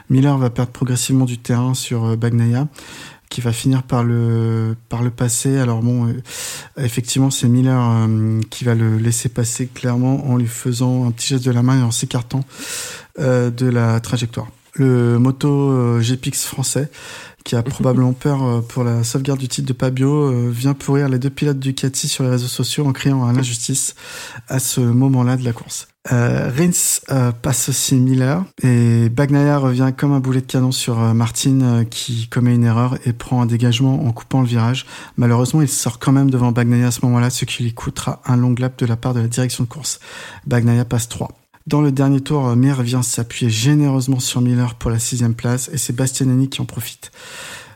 Miller va perdre progressivement du terrain sur euh, Bagnaia qui va finir par le par le passer. Alors bon, euh, effectivement, c'est Miller euh, qui va le laisser passer clairement en lui faisant un petit geste de la main et en s'écartant euh, de la trajectoire. Le moto GPX français, qui a (laughs) probablement peur pour la sauvegarde du titre de Pabio, vient pourrir les deux pilotes Ducati sur les réseaux sociaux en criant à l'injustice à ce moment-là de la course. Euh, Rins euh, passe aussi Miller et Bagnaia revient comme un boulet de canon sur euh, Martin euh, qui commet une erreur et prend un dégagement en coupant le virage. Malheureusement, il sort quand même devant Bagnaia à ce moment-là, ce qui lui coûtera un long lap de la part de la direction de course. Bagnaia passe 3. Dans le dernier tour, Mir vient s'appuyer généreusement sur Miller pour la sixième place et c'est Bastianini qui en profite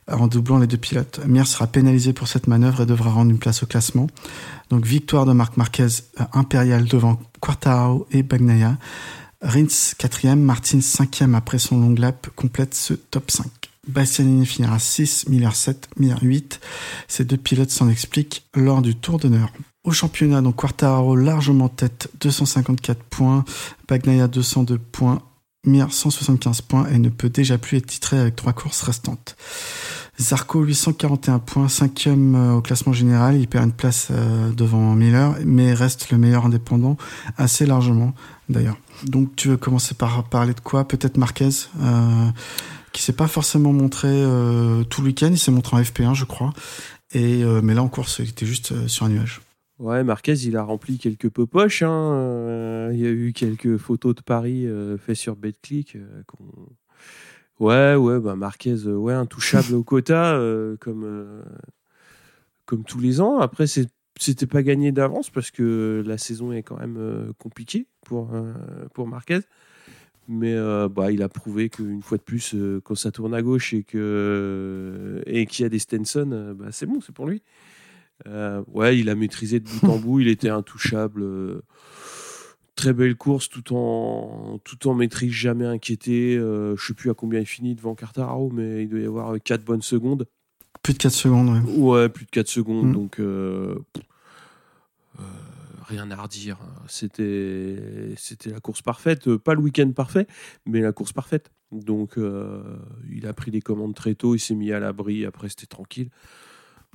en doublant les deux pilotes. Mir sera pénalisé pour cette manœuvre et devra rendre une place au classement. Donc victoire de Marc Marquez euh, impérial devant Quartararo et Bagnaia. Rins quatrième, Martin cinquième après son long lap complète ce top 5. Bastianini finira 6, Miller 7, Miller 8. Ces deux pilotes s'en expliquent lors du tour d'honneur. Au championnat, donc Quartararo largement tête, 254 points, Bagnaia 202 points, Mir 175 points et ne peut déjà plus être titré avec trois courses restantes. Zarco 841 points, cinquième euh, au classement général, il perd une place euh, devant Miller, mais reste le meilleur indépendant assez largement d'ailleurs. Donc tu veux commencer par parler de quoi? Peut-être Marquez, euh, qui s'est pas forcément montré tout le week-end, il s'est montré en FP1 je crois, et mais là en course il était juste sur un nuage. Ouais, Marquez, il a rempli quelques peu poches. Hein. Euh, il y a eu quelques photos de Paris euh, faites sur BetClick. euh, ouais, ouais, bah Marquez, ouais, intouchable au quota, comme, comme tous les ans. Après, c'était pas gagné d'avance parce que la saison est quand même compliquée pour, pour Marquez. Mais bah, il a prouvé qu'une fois de plus, quand ça tourne à gauche et qu'il y a des Stenson, bah, c'est bon, c'est pour lui. Euh, ouais, il a maîtrisé de bout en (laughs) bout, il était intouchable. euh, très belle course, tout en tout en maîtrise, jamais inquiété. Euh, je sais plus à combien il finit devant Cartararo, mais il doit y avoir 4 bonnes secondes. Plus de 4 secondes, ouais. Ouais, plus de 4 secondes, Mm. donc euh, euh, rien à redire. C'était c'était la course parfaite, Euh, pas le week-end parfait, mais la course parfaite. Donc euh, il a pris les commandes très tôt, il s'est mis à l'abri, après c'était tranquille.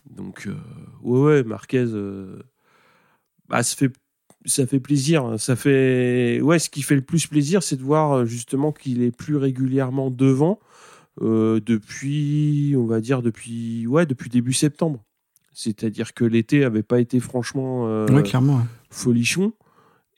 Donc euh, ouais, ouais, Marquez, euh, bah, ça fait ça fait plaisir. hein. Ça fait ouais, ce qui fait le plus plaisir, c'est de voir euh, justement qu'il est plus régulièrement devant depuis, on va dire depuis ouais, depuis début septembre. C'est-à-dire que l'été avait pas été franchement euh, Ouais, clairement. ouais. folichon.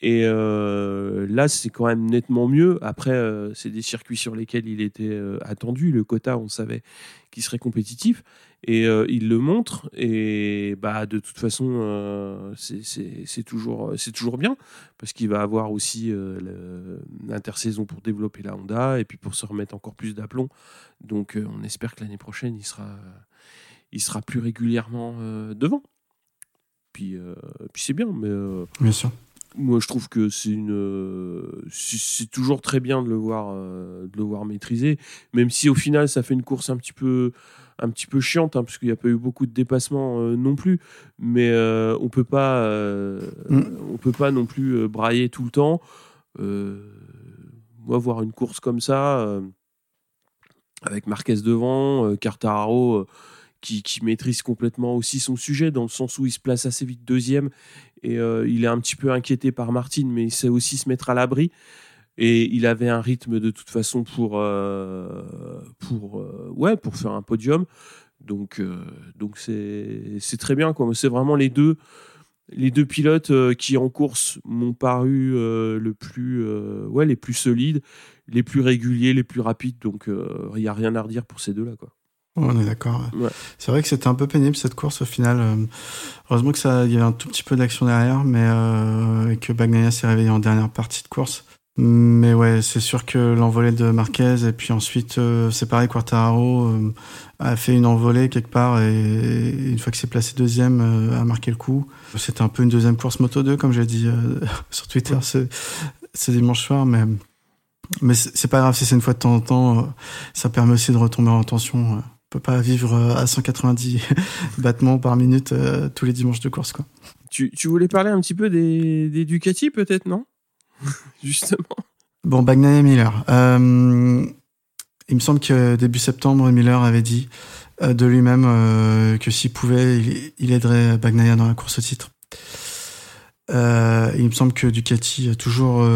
Et euh, là, c'est quand même nettement mieux. Après, euh, c'est des circuits sur lesquels il était euh, attendu. Le quota, on savait qu'il serait compétitif. Et il le montre. Et bah, de toute façon, c'est- toujours, toujours bien. Parce qu'il va avoir aussi l'intersaison pour développer la Honda. Et puis pour se remettre encore plus d'aplomb. Donc, on espère que l'année prochaine, il sera, il sera plus régulièrement devant. Puis, puis c'est bien. Mais. Bien sûr. Moi, je trouve que c'est une, euh, c'est toujours très bien de le voir, euh, de le voir maîtriser, même si au final ça fait une course un petit peu, un petit peu chiante, hein, parce qu'il n'y a pas eu beaucoup de dépassements euh, non plus. Mais euh, on peut pas, euh, Mm. on peut pas non plus brailler tout le temps. Moi, voir une course comme ça, avec Marquez devant, Quartararo. euh, qui, maîtrise complètement aussi son sujet, dans le sens où il se place assez vite deuxième et euh, il est un petit peu inquiété par Martin, mais il sait aussi se mettre à l'abri. Et il avait un rythme de toute façon pour, euh, pour, euh, ouais, pour faire un podium. Donc, donc c'est, c'est très bien. Quoi. C'est vraiment les deux, les deux pilotes qui en course m'ont paru le plus, ouais, les plus solides, les plus réguliers, les plus rapides. Donc il n'y a rien à redire pour ces deux-là. Quoi. Ouais, on est d'accord. Ouais. C'est vrai que c'était un peu pénible cette course au final. Euh, heureusement que ça, il y avait un tout petit peu d'action derrière, mais euh, et que Bagnaia s'est réveillé en dernière partie de course. Mais ouais, c'est sûr que l'envolée de Marquez et puis ensuite euh, c'est pareil, Quartararo euh, a fait une envolée quelque part et, une fois que c'est placé deuxième euh, a marqué le coup. C'était un peu une deuxième course moto 2 comme j'ai dit euh, (laughs) sur Twitter ce, ce dimanche soir, mais mais c'est pas grave si c'est une fois de temps en temps. ça permet aussi de retomber en tension. On peut pas vivre euh, à 190 (laughs) battements par minute euh, tous les dimanches de course, quoi. Tu, tu voulais parler un petit peu des, des Ducati, peut-être, non? (laughs) Justement. Bon, Bagnaia Miller. Euh, il me semble que début septembre, Miller avait dit euh, de lui-même que s'il pouvait, il, il aiderait Bagnaia dans la course au titre. Il me semble que Ducati a toujours,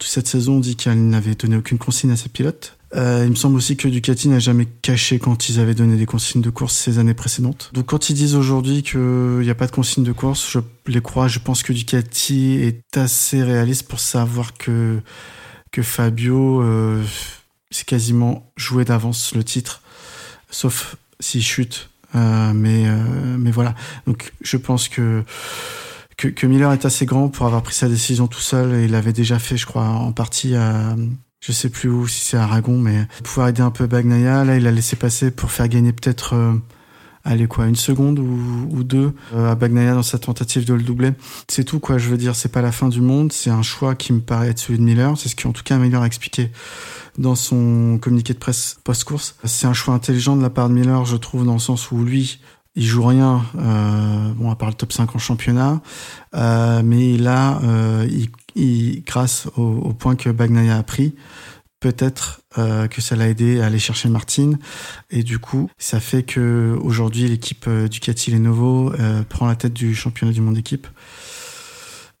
cette saison, dit qu'elle n'avait donné aucune consigne à ses pilotes. Euh, il me semble aussi que Ducati n'a jamais caché quand ils avaient donné des consignes de course ces années précédentes. Donc quand ils disent aujourd'hui qu'il n'y a pas de consignes de course, je les crois. Je pense que Ducati est assez réaliste pour savoir que, que Fabio, euh, c'est quasiment joué d'avance le titre, sauf s'il chute. Euh, mais, euh, mais voilà. Donc je pense que, que, que Miller est assez grand pour avoir pris sa décision tout seul et il l'avait déjà fait, je crois, en partie à je sais plus où, si c'est Aragon, mais pouvoir aider un peu Bagnaia. Là, il a laissé passer pour faire gagner peut-être, euh, allez quoi, une seconde ou, ou deux euh, à Bagnaia dans sa tentative de le doubler. C'est tout quoi. Je veux dire, c'est pas la fin du monde. C'est un choix qui me paraît être celui de Miller. C'est ce qu'en tout cas Miller a expliqué dans son communiqué de presse post-course. C'est un choix intelligent de la part de Miller, je trouve, dans le sens où lui, il joue rien, euh, bon à part le top 5 en championnat, euh, mais là, euh, il, grâce au, point que Bagnaia a pris, peut-être euh, que ça l'a aidé à aller chercher Martin, et du coup, ça fait que aujourd'hui l'équipe euh, Ducati Lenovo euh, prend la tête du championnat du monde équipe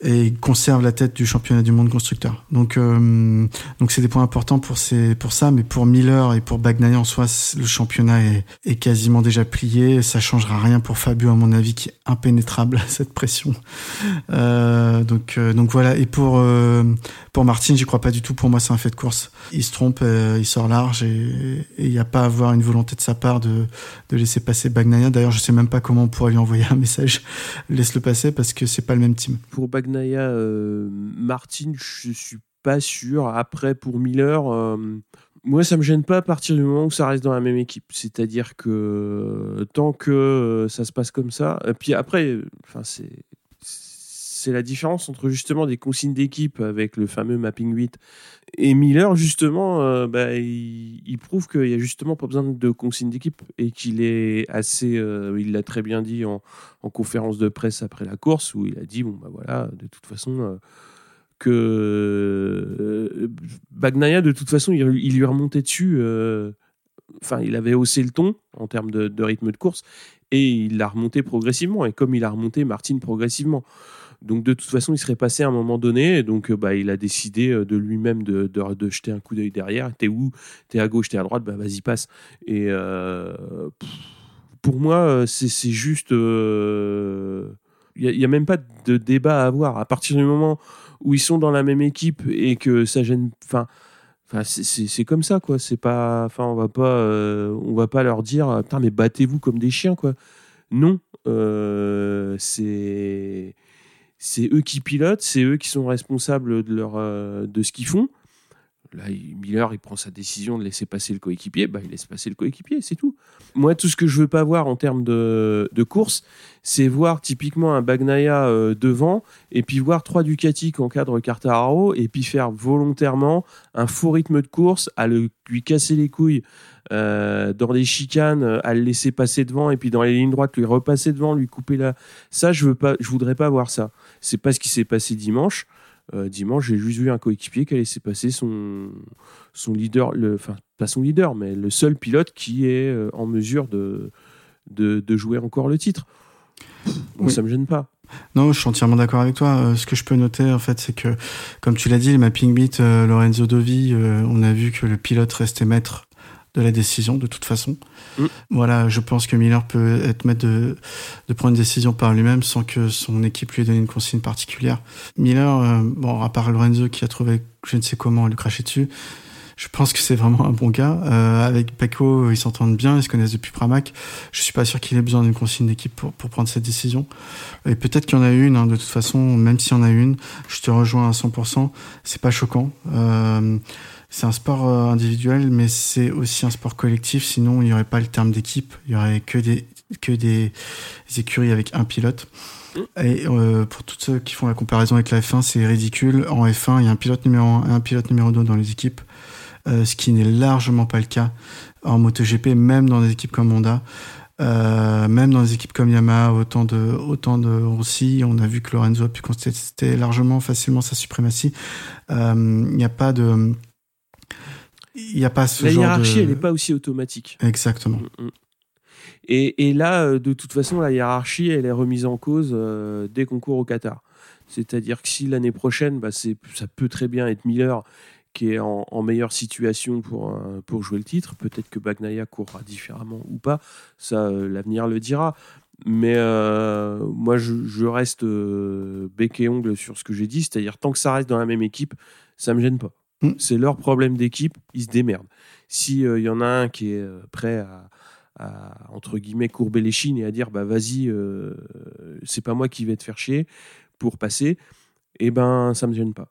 et conserve la tête du championnat du monde constructeur. Donc, euh, donc c'est des points importants pour ces, pour ça, mais pour Miller et pour Bagnaia en soi, le championnat est, est quasiment déjà plié. Ça changera rien pour Fabio, à mon avis, qui est impénétrable cette pression. Euh, donc, euh, donc voilà. Et pour euh, pour Martin, j'y crois pas du tout. Pour moi, c'est un fait de course. Il se trompe, euh, il sort large et il n'y a pas à avoir une volonté de sa part de de laisser passer Bagnaia. D'ailleurs, je sais même pas comment on pourrait lui envoyer un message. (laughs) Laisse le passer parce que c'est pas le même team. Bagnaia, euh, Martin, je suis pas sûr. Après, pour Miller, euh, moi, ça me gêne pas à partir du moment où ça reste dans la même équipe. C'est-à-dire que euh, tant que ça se passe comme ça, et puis après, enfin, c'est c'est la différence entre justement des consignes d'équipe avec le fameux mapping 8 et Miller justement euh, bah, il, prouve qu'il y a justement pas besoin de consignes d'équipe et qu'il est assez euh, il l'a très bien dit en, en, conférence de presse après la course où il a dit bon bah voilà de toute façon euh, que Bagnaia de toute façon il, il lui remontait dessus enfin il avait haussé le ton en termes de, de rythme de course et il l'a remonté progressivement. Et comme il a remonté Martin progressivement donc de toute façon, il serait passé à un moment donné. Donc bah, il a décidé de lui-même de, de, jeter un coup d'œil derrière. T'es où? T'es à gauche, t'es à droite? Bah vas-y, passe. Et euh, pour moi, c'est juste... Il euh, n'y a, même pas de débat à avoir. À partir du moment où ils sont dans la même équipe et que ça gêne... Enfin, c'est comme ça, quoi. Pas, enfin, on va euh, on va pas leur dire, putain, mais battez-vous comme des chiens, quoi. Non, euh, c'est, c'est eux qui pilotent, c'est eux qui sont responsables de, leur, euh, de ce qu'ils font. Là, Miller, il prend sa décision de laisser passer le coéquipier, bah, il laisse passer le coéquipier, c'est tout. Moi, tout ce que je veux pas voir en termes de, de course, c'est voir typiquement un Bagnaia euh, devant, et puis voir trois Ducati qui encadrent Quartararo, et puis faire volontairement un faux rythme de course, à le, lui casser les couilles euh, dans les chicanes, à le laisser passer devant, et puis dans les lignes droites, lui repasser devant, lui couper la... Ça, je veux pas, je voudrais pas voir ça. C'est pas ce qui s'est passé dimanche. Euh, dimanche, j'ai juste vu un coéquipier qui a laissé passer son, son leader, le, enfin, pas son leader, mais le seul pilote qui est euh, en mesure de, de, de, jouer encore le titre. Bon, oui. Ça me gêne pas. Non, je suis entièrement d'accord avec toi. Euh, ce que je peux noter, en fait, c'est que, comme tu l'as dit, le mapping beat, euh, Lorenzo Dovi, euh, on a vu que le pilote restait maître de la décision de toute façon. Mm. Voilà, je pense que Miller peut être maître de, de prendre une décision par lui-même sans que son équipe lui ait donné une consigne particulière. Miller, euh, bon, à part Lorenzo qui a trouvé je ne sais comment lui cracher dessus, je pense que c'est vraiment un bon gars. Euh, avec Paco, ils s'entendent bien, ils se connaissent depuis Pramac. Je suis pas sûr qu'il ait besoin d'une consigne d'équipe pour, pour prendre cette décision. Et peut-être qu'il y en a une, hein, de toute façon, même s'il y en a une, je te rejoins à 100%. C'est pas choquant. Euh, c'est un sport individuel, mais c'est aussi un sport collectif. Sinon, il n'y aurait pas le terme d'équipe. Il y aurait que des, que des écuries avec un pilote. Et euh, pour tous ceux qui font la comparaison avec la F1, c'est ridicule. En F1, il y a un pilote numéro 1 et un pilote numéro 2 dans les équipes, euh, ce qui n'est largement pas le cas en MotoGP, même dans des équipes comme Honda. Euh, même dans des équipes comme Yamaha, autant de, autant de Rossi, on a vu que Lorenzo a pu contester largement, facilement sa suprématie. Il n'y a pas de, il n'y a pas ce la genre hiérarchie, de... elle n'est pas aussi automatique. Exactement. Mm -hmm. Et, et, là, de toute façon, la hiérarchie, elle est remise en cause euh, dès qu'on court au Qatar. C'est-à-dire que si l'année prochaine, bah, ça peut très bien être Miller qui est en, en meilleure situation pour, euh, pour jouer le titre. Peut-être que Bagnaia courra différemment ou pas. Ça, euh, l'avenir le dira. Mais euh, moi, je, je reste euh, bec et ongle sur ce que j'ai dit. C'est-à-dire, tant que ça reste dans la même équipe, ça me gêne pas. Mm. C'est leur problème d'équipe, ils se démerdent. Si il y en a un qui est euh, prêt à, entre guillemets courber les chines et à dire bah vas-y, euh, c'est pas moi qui vais te faire chier pour passer, eh ben ça me gêne pas.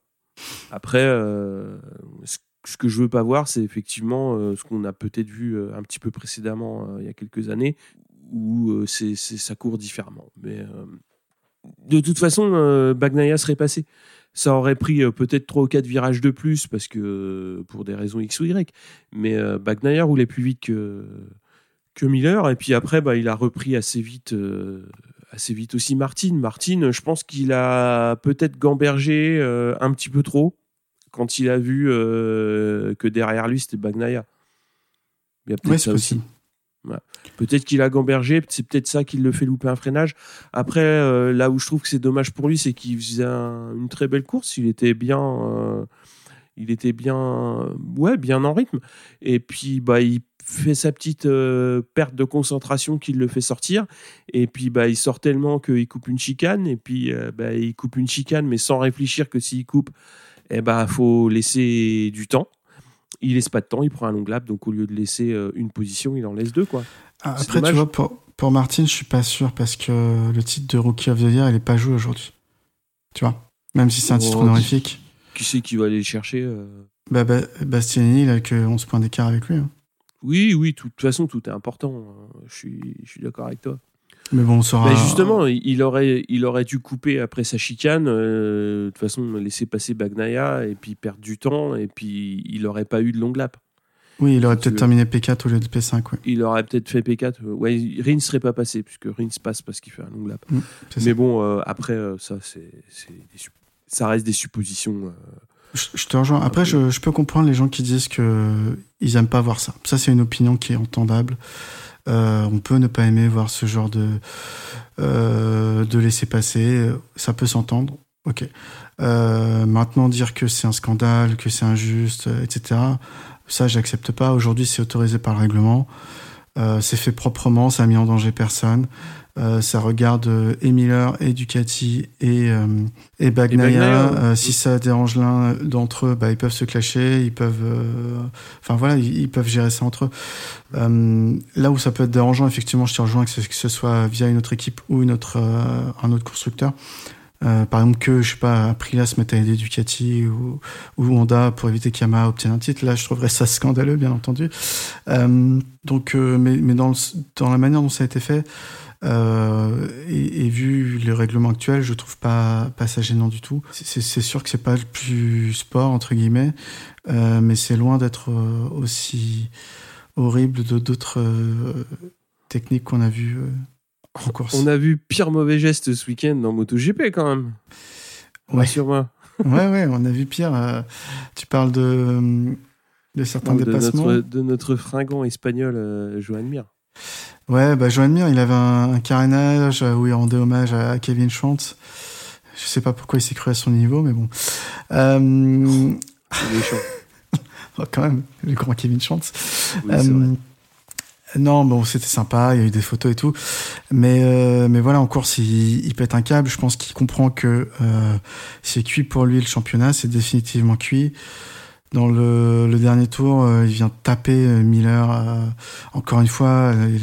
Après, euh, ce, que je veux pas voir, c'est effectivement euh, ce qu'on a peut-être vu euh, un petit peu précédemment euh, il y a quelques années, où euh, ça court différemment. Mais euh, de toute façon, euh, Bagnaia serait passé. Ça aurait pris euh, peut-être 3 ou 4 virages de plus parce que euh, pour des raisons X ou Y. Mais euh, Bagnaia roulait plus vite que, que Miller. Et puis après, bah, il a repris assez vite, euh, assez vite aussi Martin. Martin, je pense qu'il a peut-être gambergé euh, un petit peu trop quand il a vu que derrière lui c'était Bagnaia. Il y a peut-être ça aussi. possible. Peut-être qu'il a gambergé, c'est peut-être ça qui le fait louper un freinage. Après, euh, là où je trouve que c'est dommage pour lui, c'est qu'il faisait un- une très belle course. Il était bien, euh, il était bien, ouais, bien en rythme. Et puis, bah, il fait sa petite euh, perte de concentration qui le fait sortir. Et puis, bah, il sort tellement qu'il coupe une chicane. Et puis, bah, il coupe une chicane, mais sans réfléchir que s'il coupe, eh bah, faut laisser du temps. Il laisse pas de temps, il prend un long lap. Donc, au lieu de laisser euh, une position, il en laisse deux, quoi. Ah, Après, dommage. tu vois, pour, pour Martin, je suis pas sûr parce que le titre de Rookie of the Year, il est pas joué aujourd'hui. Tu vois Même si c'est un titre Oh, honorifique. Qui c'est qui va aller le chercher euh Bah, bah, Bastianini, il a que 11 points d'écart avec lui. hein. Oui, oui, de toute façon, tout est important. hein. Je suis, je suis d'accord avec toi. Mais bon, on saura. Mais justement, il aurait, il aurait dû couper après sa chicane. euh, de toute façon, laisser passer Bagnaia et puis perdre du temps. Et puis, il n'aurait pas eu de long lap. Oui, il aurait peut-être terminé P4 au lieu de P5. Ouais. Il aurait peut-être fait P4. euh, Ouais, Rins ne serait pas passé, puisque Rins passe parce qu'il fait un long lap. C'est Mais ça. bon, euh, après, euh, ça, c'est, ça reste des suppositions. Je, je te rejoins. Après, je, je peux comprendre les gens qui disent que ils aiment pas voir ça. Ça, c'est une opinion qui est entendable. Euh, on peut ne pas aimer voir ce genre de euh, de laisser passer. Ça peut s'entendre. Euh, maintenant, dire que c'est un scandale, que c'est injuste, etc. Ça, j'accepte pas. Aujourd'hui, c'est autorisé par le règlement. C'est fait proprement. Ça a mis en danger personne. Euh, ça regarde euh, et Miller, et Ducati, et, euh, et Bagnaia. Bagnaia, ouais. Euh, si ça dérange l'un d'entre eux, bah, ils peuvent se clasher, ils peuvent, euh, enfin voilà, ils, ils peuvent gérer ça entre eux. Là où ça peut être dérangeant, effectivement, je te rejoins que ce, que ce soit via une autre équipe ou une autre, un autre constructeur. Par exemple, que je sais pas, Aprilia se mette à aider Ducati ou, ou Honda pour éviter qu'Yamaha obtienne un titre. Là, je trouverais ça (laughs) scandaleux, bien entendu. Donc, mais, mais dans, le, dans la manière dont ça a été fait, euh, et, et vu le règlement actuel, je trouve pas, pas ça gênant du tout. C'est sûr que c'est pas le plus sport entre guillemets, euh, mais c'est loin d'être euh, aussi horrible de d'autres euh, techniques qu'on a vues en course. On a vu pire mauvais geste ce week-end dans MotoGP quand même. Ouais. Rassure-moi. (laughs) ouais, ouais, on a vu pire. tu parles de, de certains de, dépassements. notre, de notre fringant espagnol Joan Mir. Ouais, bah Joan Mir, il avait un, un carénage où il rendait hommage à Kevin Schwantz. Je sais pas pourquoi il s'est cru à son niveau, mais bon. Euh, C'est méchant. oh, quand même, le grand Kevin Schwantz. Oui. Euh, non, bon, c'était sympa, il y a eu des photos et tout. Mais, euh, mais voilà, en course, il, il pète un câble. Je pense qu'il comprend que euh, c'est cuit pour lui le championnat, c'est définitivement cuit. Dans le, le dernier tour, euh, il vient taper euh, Miller, euh, encore une fois, euh,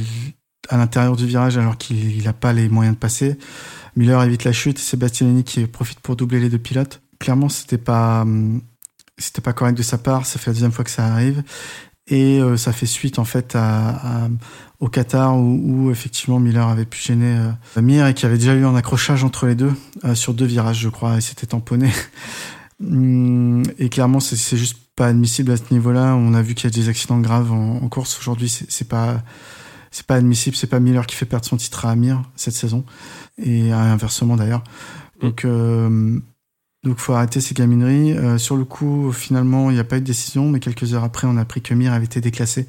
à l'intérieur du virage, alors qu'il n'a pas les moyens de passer. Miller évite la chute, c'est Bastianini qui profite pour doubler les deux pilotes. Clairement, c'était pas, hum, c'était pas correct de sa part. Ça fait la deuxième fois que ça arrive. Et euh, ça fait suite en fait au Qatar où, effectivement Miller avait pu gêner euh, Mir et qui avait déjà eu un accrochage entre les deux euh, sur deux virages je crois et s'était tamponné. (laughs) Hum, et clairement c'est juste pas admissible à ce niveau-là. On a vu qu'il y a des accidents graves en, en course aujourd'hui. C'est pas c'est pas admissible. C'est pas Miller qui fait perdre son titre à Amir cette saison et inversement d'ailleurs. Donc euh, donc faut arrêter ces gamineries. Euh, sur le coup, finalement, il n'y a pas eu de décision, mais quelques heures après, on a appris que Mir avait été déclassé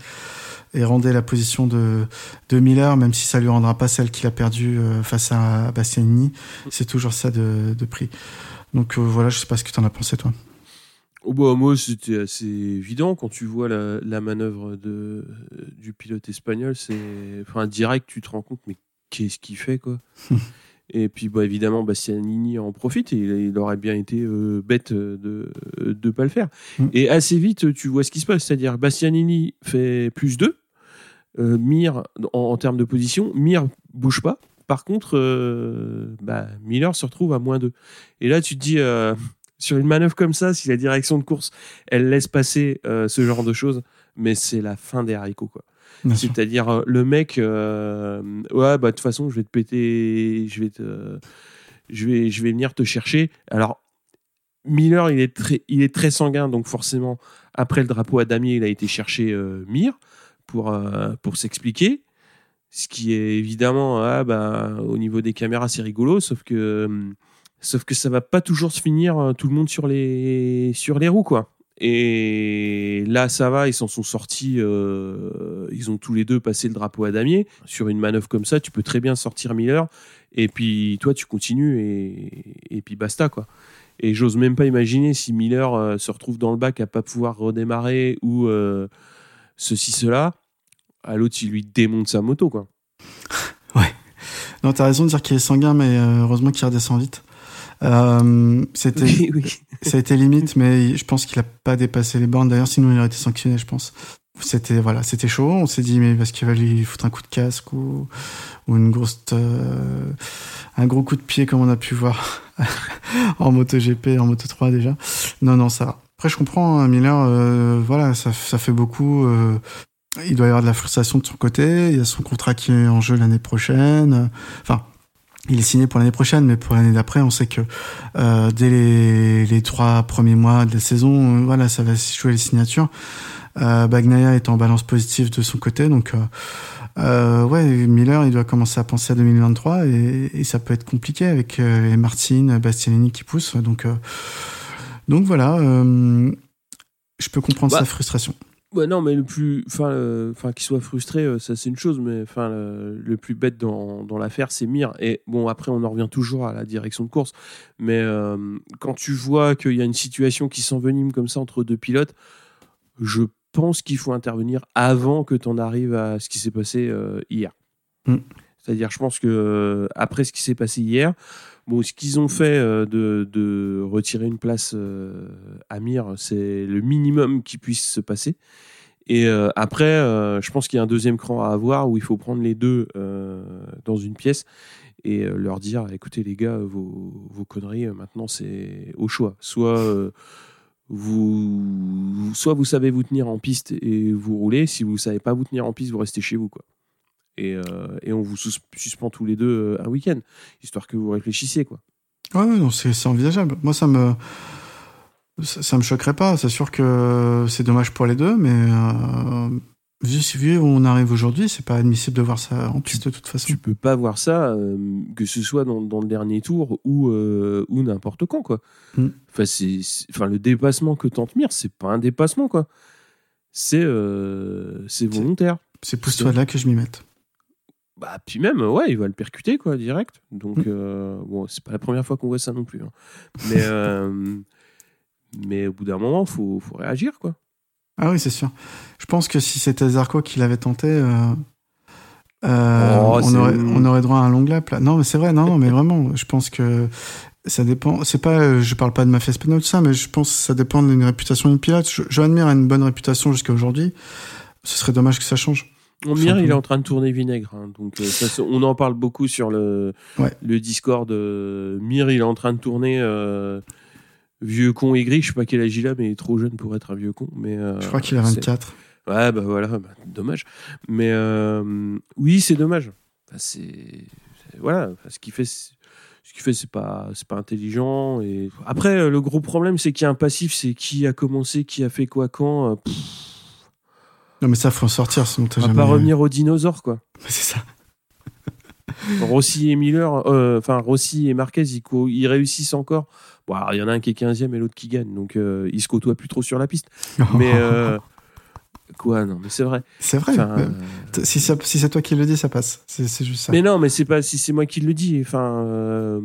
et rendait la position de, de Miller, même si ça lui rendra pas celle qu'il a perdue euh, face à Bastianini. C'est toujours ça de, de prix. Donc euh, voilà, je sais pas ce que tu en as pensé toi. Oh, bah, moi, c'était assez évident quand tu vois la, la manœuvre de, du pilote espagnol. C'est, enfin, direct, tu te rends compte, mais qu'est-ce qu'il fait, quoi? (laughs) Et puis, bah, évidemment, Bastianini en profite et il, il aurait bien été euh, bête de ne pas le faire. Mm. Et assez vite, tu vois ce qui se passe. C'est-à-dire, Bastianini fait plus 2. Euh, Mir, en, en termes de position, Mir bouge pas. Par contre, euh, bah, Miller se retrouve à moins 2. Et là, tu te dis, euh, sur une manœuvre comme ça, si la direction de course, elle laisse passer euh, ce genre de choses, mais c'est la fin des haricots, quoi. C'est-à-dire, euh, le mec, euh, ouais, bah, de toute façon, je vais te péter, je vais te, je vais, je vais venir te chercher. Alors, Miller, il est très, il est très sanguin, donc forcément, après le drapeau à damier, il a été chercher euh, Mir pour, pour s'expliquer. Ce qui est évidemment, ah, bah, au niveau des caméras, c'est rigolo, sauf que, hum, sauf que ça va pas toujours se finir euh, tout le monde sur les, sur les roues, quoi. Et là, ça va, ils s'en sont sortis. euh, ils ont tous les deux passé le drapeau à damier. Sur une manœuvre comme ça, tu peux très bien sortir Miller. Et puis, toi, tu continues et, et puis basta, quoi. Et j'ose même pas imaginer si Miller euh, se retrouve dans le bac à pas pouvoir redémarrer ou ceci, cela. À l'autre, il lui démonte sa moto, quoi. (laughs) Non, t'as raison de dire qu'il est sanguin, mais heureusement qu'il redescend vite. Euh, c'était, Oui, oui. (laughs) ça a été limite, mais je pense qu'il a pas dépassé les bornes. D'ailleurs, sinon il aurait été sanctionné, je pense. C'était voilà, c'était chaud. On s'est dit mais parce qu'il va lui foutre un coup de casque ou, ou une grosse, euh, un gros coup de pied comme on a pu voir (laughs) en moto GP, en moto 3 déjà. Non non, ça va. Après, je comprends hein, Miller. euh, voilà, ça, ça fait beaucoup. il doit y avoir de la frustration de son côté. Il y a son contrat qui est en jeu l'année prochaine. Enfin, il est signé pour l'année prochaine, mais pour l'année d'après, on sait que euh, dès les, les trois premiers mois de la saison, euh, voilà, ça va jouer les signatures. Euh, Bagnaia est en balance positive de son côté, donc euh, euh, ouais, Miller, il doit commencer à penser à 2023 et, et ça peut être compliqué avec les Martin, Bastianini qui poussent. Donc, euh, donc voilà, euh, je peux comprendre Bah, sa frustration. Ouais, non, mais le plus. Enfin, euh, enfin qu'il soit frustré, euh, ça c'est une chose, mais enfin, le, le plus bête dans, dans l'affaire, c'est Mir. Et bon, après, on en revient toujours à la direction de course. Mais euh, quand tu vois qu'il y a une situation qui s'envenime comme ça entre deux pilotes, je pense qu'il faut intervenir avant que tu en arrives à ce qui s'est passé euh, hier. Mm. C'est-à-dire, je pense que après ce qui s'est passé hier, bon, ce qu'ils ont fait euh, de, retirer une place euh, à Mir, c'est le minimum qui puisse se passer. Et euh, après, je pense qu'il y a un deuxième cran à avoir où il faut prendre les deux dans une pièce et leur dire écoutez, les gars, vos, vos conneries, maintenant, c'est au choix. Soit. vous, soit vous savez vous tenir en piste et vous roulez, si vous savez pas vous tenir en piste, vous restez chez vous. Quoi. Et, euh, et on vous sus- suspend tous les deux euh, un week-end, histoire que vous réfléchissiez. Quoi. Ouais, ouais, non, c'est envisageable. Moi, ça me, ça, ça me choquerait pas. C'est sûr que c'est dommage pour les deux, mais euh, vu, vu où on arrive aujourd'hui, c'est pas admissible de voir ça en piste de toute façon. Tu peux pas voir ça, euh, que ce soit dans, dans le dernier tour ou, euh, ou n'importe quand. Quoi. Mm. Enfin, c'est, enfin, le dépassement que tente Mir, c'est pas un dépassement. Quoi. C'est, c'est volontaire. C'est pousse-toi là que je m'y mette. Bah, puis même, ouais, il va le percuter, quoi, direct. Donc, Mm. euh, bon, c'est pas la première fois qu'on voit ça non plus. hein. Mais, (laughs) euh, mais au bout d'un moment, faut, faut réagir, quoi. Ah oui, c'est sûr. Je pense que si c'était Zarco qui l'avait tenté, euh, euh, Oh, on, c'est- aurait, on aurait droit à un long lap. Là. Non, mais c'est vrai, non, non, mais vraiment, je pense que ça dépend. C'est pas, euh, je parle pas de mafia espagnole, tout ça, mais je pense que ça dépend d'une réputation d'une pilote. Mir a une bonne réputation jusqu'à aujourd'hui. Ce serait dommage que ça change. Mir, il est en train de tourner vinaigre. hein. donc, euh, ça, on en parle beaucoup sur le, Ouais. le Discord. euh, Mir, il est en train de tourner euh, vieux con aigri. Je sais pas quel âge il a, mais il est trop jeune pour être un vieux con. Mais, euh, Je crois qu'il a c'est- 24. Ouais, bah voilà, bah, dommage. Mais euh, oui, c'est dommage. C'est voilà, ce qu'il fait, ce qu'il fait, c'est pas, c'est pas intelligent. Et après, euh, le gros problème, c'est qu'il y a un passif, c'est qui a commencé, qui a fait quoi quand. euh, pff, Non, mais ça, faut en sortir, sinon t'as on va jamais. pas revenir aux dinosaures, quoi. (laughs) C'est ça. Rossi et Miller, euh, enfin Rossi et Marquez, ils, réussissent encore. Bon, il y en a un qui est 15e et l'autre qui gagne, donc euh, ils se côtoient plus trop sur la piste. (laughs) Mais euh, quoi, non, mais c'est vrai. c'est vrai. Enfin, euh, Si, ça- si c'est toi qui le dis, ça passe. C'est juste ça. Mais non, mais c'est pas si c'est moi qui le dis. Enfin, euh,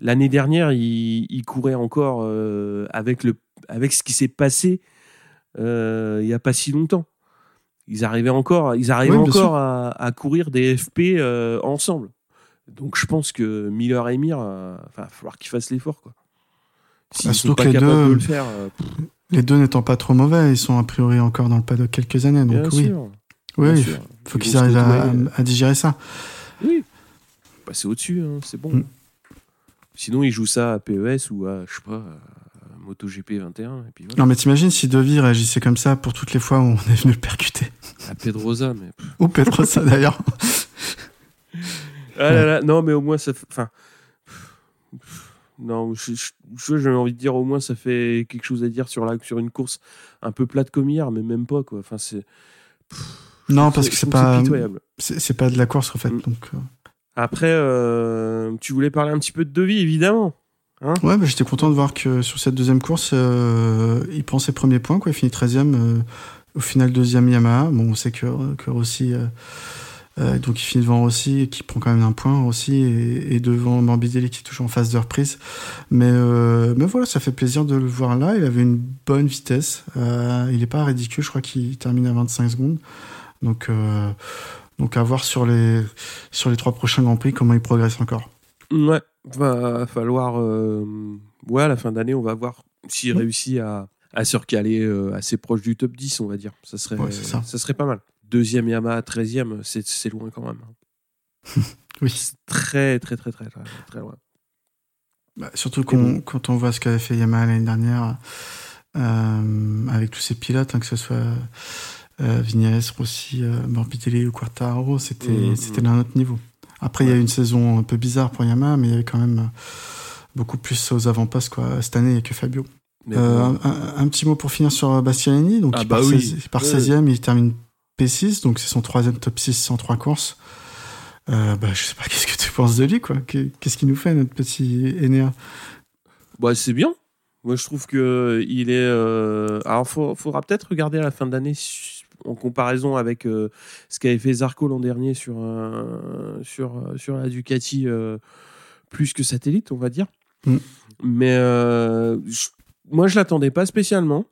l'année dernière, il, il courait encore euh, avec le avec ce qui s'est passé il y a pas si longtemps. Ils arrivaient encore, ils arrivaient Oui, encore à, à courir des FP euh, ensemble. Donc je pense que Miller et Mir, euh, enfin, il va falloir qu'ils fassent l'effort quoi. S'ils Bah, sont surtout pas que les capables deux- de le faire, euh, Les deux n'étant pas trop mauvais, ils sont a priori encore dans le paddock quelques années. Donc bien oui, sûr. oui, bien il sûr. faut Ils qu'ils arrivent à, digérer ça. Oui. Passer au-dessus, hein, c'est bon. Mm. Sinon, ils jouent ça à PES ou à, je sais pas, à MotoGP 21. Et puis voilà. Non, mais t'imagines si Devi réagissait comme ça pour toutes les fois où on est venu le percuter. À Pedrosa, mais. Ou Pedrosa d'ailleurs. Ah là là, non, mais au moins, ça fait. Enfin. Non, je- je- envie de dire au moins ça fait quelque chose à dire sur, la, sur une course un peu plate comme hier, mais même pas quoi. Enfin, c'est. Non, parce que c'est pas-. C'est pas de la course en fait. Mm. Donc, euh, Après, euh, tu voulais parler un petit peu de devis, évidemment. Ouais, bah, j'étais content de voir que sur cette deuxième course, euh, il prend ses premiers points, quoi. Il finit 13e, euh, au final deuxième Yamaha. Bon, on sait que, que Rossi, euh, euh, donc il finit devant Rossi, qui prend quand même un point Rossi, et, et devant Morbidelli qui est toujours en phase de reprise. Mais, euh, mais voilà, ça fait plaisir de le voir là. Il avait une bonne vitesse. Euh, il est pas ridicule, je crois qu'il termine à 25 secondes. Donc, donc à voir sur les, sur les trois prochains Grands Prix comment il progresse encore. Ouais, va falloir. euh, ouais, à la fin d'année, on va voir s'il Mm. réussit à, à se recaler euh, assez proche du top 10, on va dire. Ça serait, Ouais, c'est ça. serait pas mal. Deuxième Yamaha, 13e, c'est loin quand même. hein. (laughs) Oui. Très, très, très, très, très, très loin. Bah, surtout qu'on- quand on voit ce qu'avait fait Yamaha l'année dernière euh, avec tous ces pilotes, hein, que ce soit euh, Vignales, Rossi, Morbidelli ou Quartaro, c'était Mhm. c'était d'un autre niveau. Après, il y a eu une saison un peu bizarre pour Yamaha, mais il y avait quand même euh, beaucoup plus aux avant-postes quoi, cette année que Fabio. Euh, un, petit mot pour finir sur Bastianini. Donc, Ah il bah part, oui. 16 il part Ouais. 16e, il termine P6, donc c'est son troisième top 6 en trois courses. Euh, bah, je sais pas, (laughs) qu'est-ce que tu penses de lui, quoi? Qu'est- Qu'est-ce qu'il nous fait, notre petit Enea? Bah, c'est bien. Moi, je trouve que il est. euh, Alors, il faudra peut-être regarder à la fin d'année su- en comparaison avec euh, ce qu'avait fait Zarco l'an dernier sur, un- sur, sur la Ducati euh, plus que satellite, on va dire. Mm. Mais euh, je- moi, je l'attendais pas spécialement.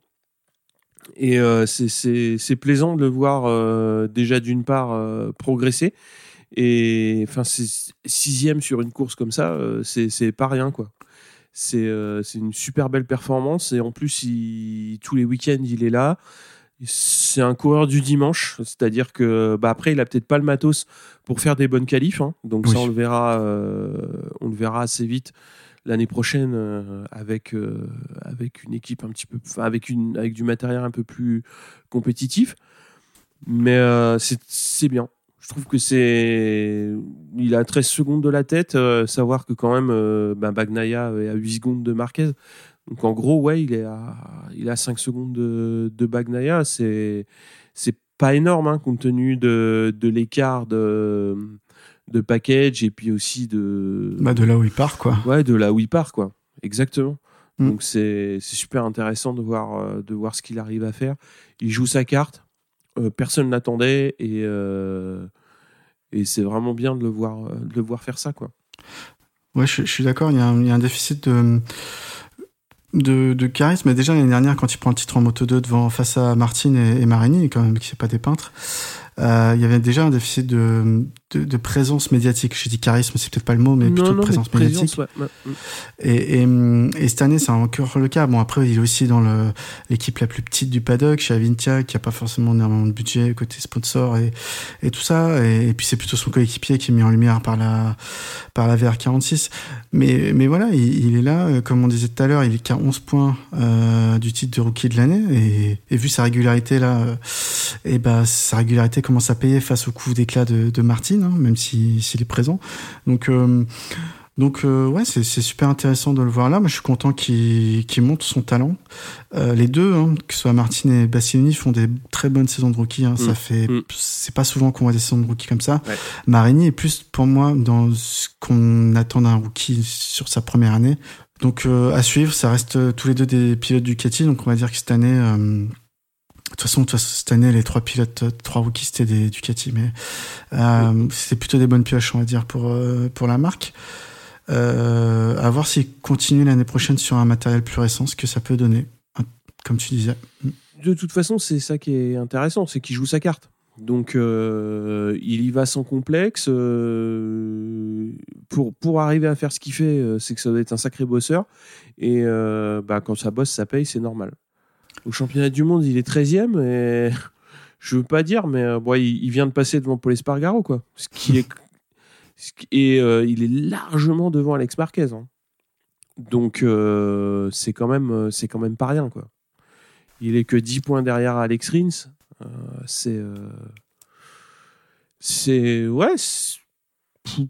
Et euh, c'est- plaisant de le voir déjà d'une part progresser. Et enfin, sixième sur une course comme ça, c'est pas rien quoi. C'est euh, une super belle performance et en plus, il- tous les week-ends, il est là. C'est un coureur du dimanche, c'est-à-dire que bah, après, il a peut-être pas le matos pour faire des bonnes qualifs, hein. donc Oui. ça on le verra, euh, on le verra assez vite l'année prochaine euh, avec euh, avec une équipe un petit peu, avec une avec du matériel un peu plus compétitif. Mais c'est bien. Je trouve que c'est. Il a 13 secondes de la tête. savoir que quand même, ben Bagnaia est à 8 secondes de Marquez. Donc en gros, ouais, il est à, il a 5 secondes de, de Bagnaia. C'est c'est pas énorme hein, compte tenu de, de l'écart de, de package et puis aussi de, bah, De là où il part, quoi. ouais, de là où il part, quoi. Exactement. Mm. Donc c'est c'est super intéressant de voir, euh, de voir ce qu'il arrive à faire. Il joue sa carte. Euh, personne n'attendait et, euh, et c'est vraiment bien de le voir, de le voir faire ça, quoi. Ouais, je, je suis d'accord, y il y a un déficit de, de, de charisme. Déjà, l'année dernière, quand il prend le titre en Moto 2 devant, face à Martin et, et Marini, quand même, qui c'est pas des peintres, euh, il y avait déjà un déficit de, de, de présence médiatique. J'ai dit charisme, c'est peut-être pas le mot, mais plutôt de présence mais médiatique. présence, ouais, ouais. Et, et, et cette année, c'est encore le cas. Bon, après, il est aussi dans l'équipe la plus petite du paddock, chez Avintia, qui a pas forcément énormément de budget côté sponsor et, et tout ça. Et, et puis, c'est plutôt son coéquipier qui est mis en lumière par la, par la VR46. Mais, mais voilà, il, il est là. euh, Comme on disait tout à l'heure, il est qu'à 11 points euh, du titre de rookie de l'année. Et, vu sa régularité là, euh, et ben sa régularité commence à payer face au coup d'éclat de, de Martin, hein, même si- s'il est présent. Donc, euh, donc euh, ouais, c'est super intéressant de le voir là. Moi, je suis content qu'il qu'il montre son talent. Euh, les deux, hein, que ce soit Martin et Bastianini, font des très bonnes saisons de rookie. Hein. Ça Mm. fait, Mm. c'est pas souvent qu'on voit des saisons de rookie comme ça. Ouais. Marini est plus pour moi dans ce qu'on attend d'un rookie sur sa première année. Donc euh, à suivre, ça reste tous les deux des pilotes Ducati. Donc on va dire que cette année. De toute façon, de toute façon, cette année, les trois pilotes, euh, trois rookies, c'était des Ducati, mais euh, c'était plutôt des bonnes pioches, on va dire, pour euh, pour la marque. Euh, à voir s'il continue l'année prochaine sur un matériel plus récent, ce que ça peut donner. Comme tu disais. De toute façon, c'est ça qui est intéressant, c'est qu'il joue sa carte. Donc, euh, il y va sans complexe. euh, pour, pour arriver à faire ce qu'il fait, c'est que ça doit être un sacré bosseur. Et bah, quand ça bosse, ça paye, c'est normal. Au championnat du monde, il est 13e. Et (laughs) je veux pas dire, mais euh, bon, il, vient de passer devant Paul Espargaro, quoi. Ce qui est, (laughs) ce qui- euh, il est largement devant Alex Marquez. hein. Donc, euh, c'est quand, même, quand même pas rien, quoi. Il est que 10 points derrière Alex Rins. C'est. c'est. Ouais.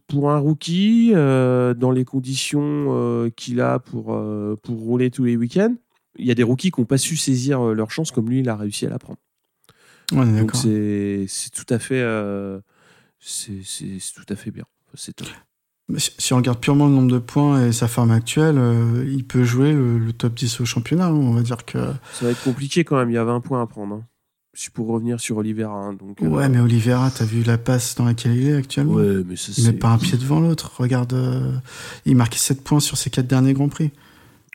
pour- un rookie, dans les conditions qu'il a pour, pour rouler tous les week-ends, il y a des rookies qui n'ont pas su saisir euh, leur chance comme lui, il a réussi à la prendre. Donc d'accord. c'est c'est tout à fait. euh, c'est c'est- c'est tout à fait bien. C'est top. Si, on regarde purement le nombre de points et sa forme actuelle, euh, il peut jouer le, le top 10 au championnat. hein. On va dire que. Ça va être compliqué quand même. Il y a 20 points à prendre. hein. Si pour revenir sur Oliveira. hein, donc, euh, Ouais, mais Oliveira, t'as vu la passe dans laquelle il est actuellement Ouais, mais ça, Il met c'est- pas un pied devant l'autre. Regarde, il marquait 7 points sur ses 4 derniers Grands Prix.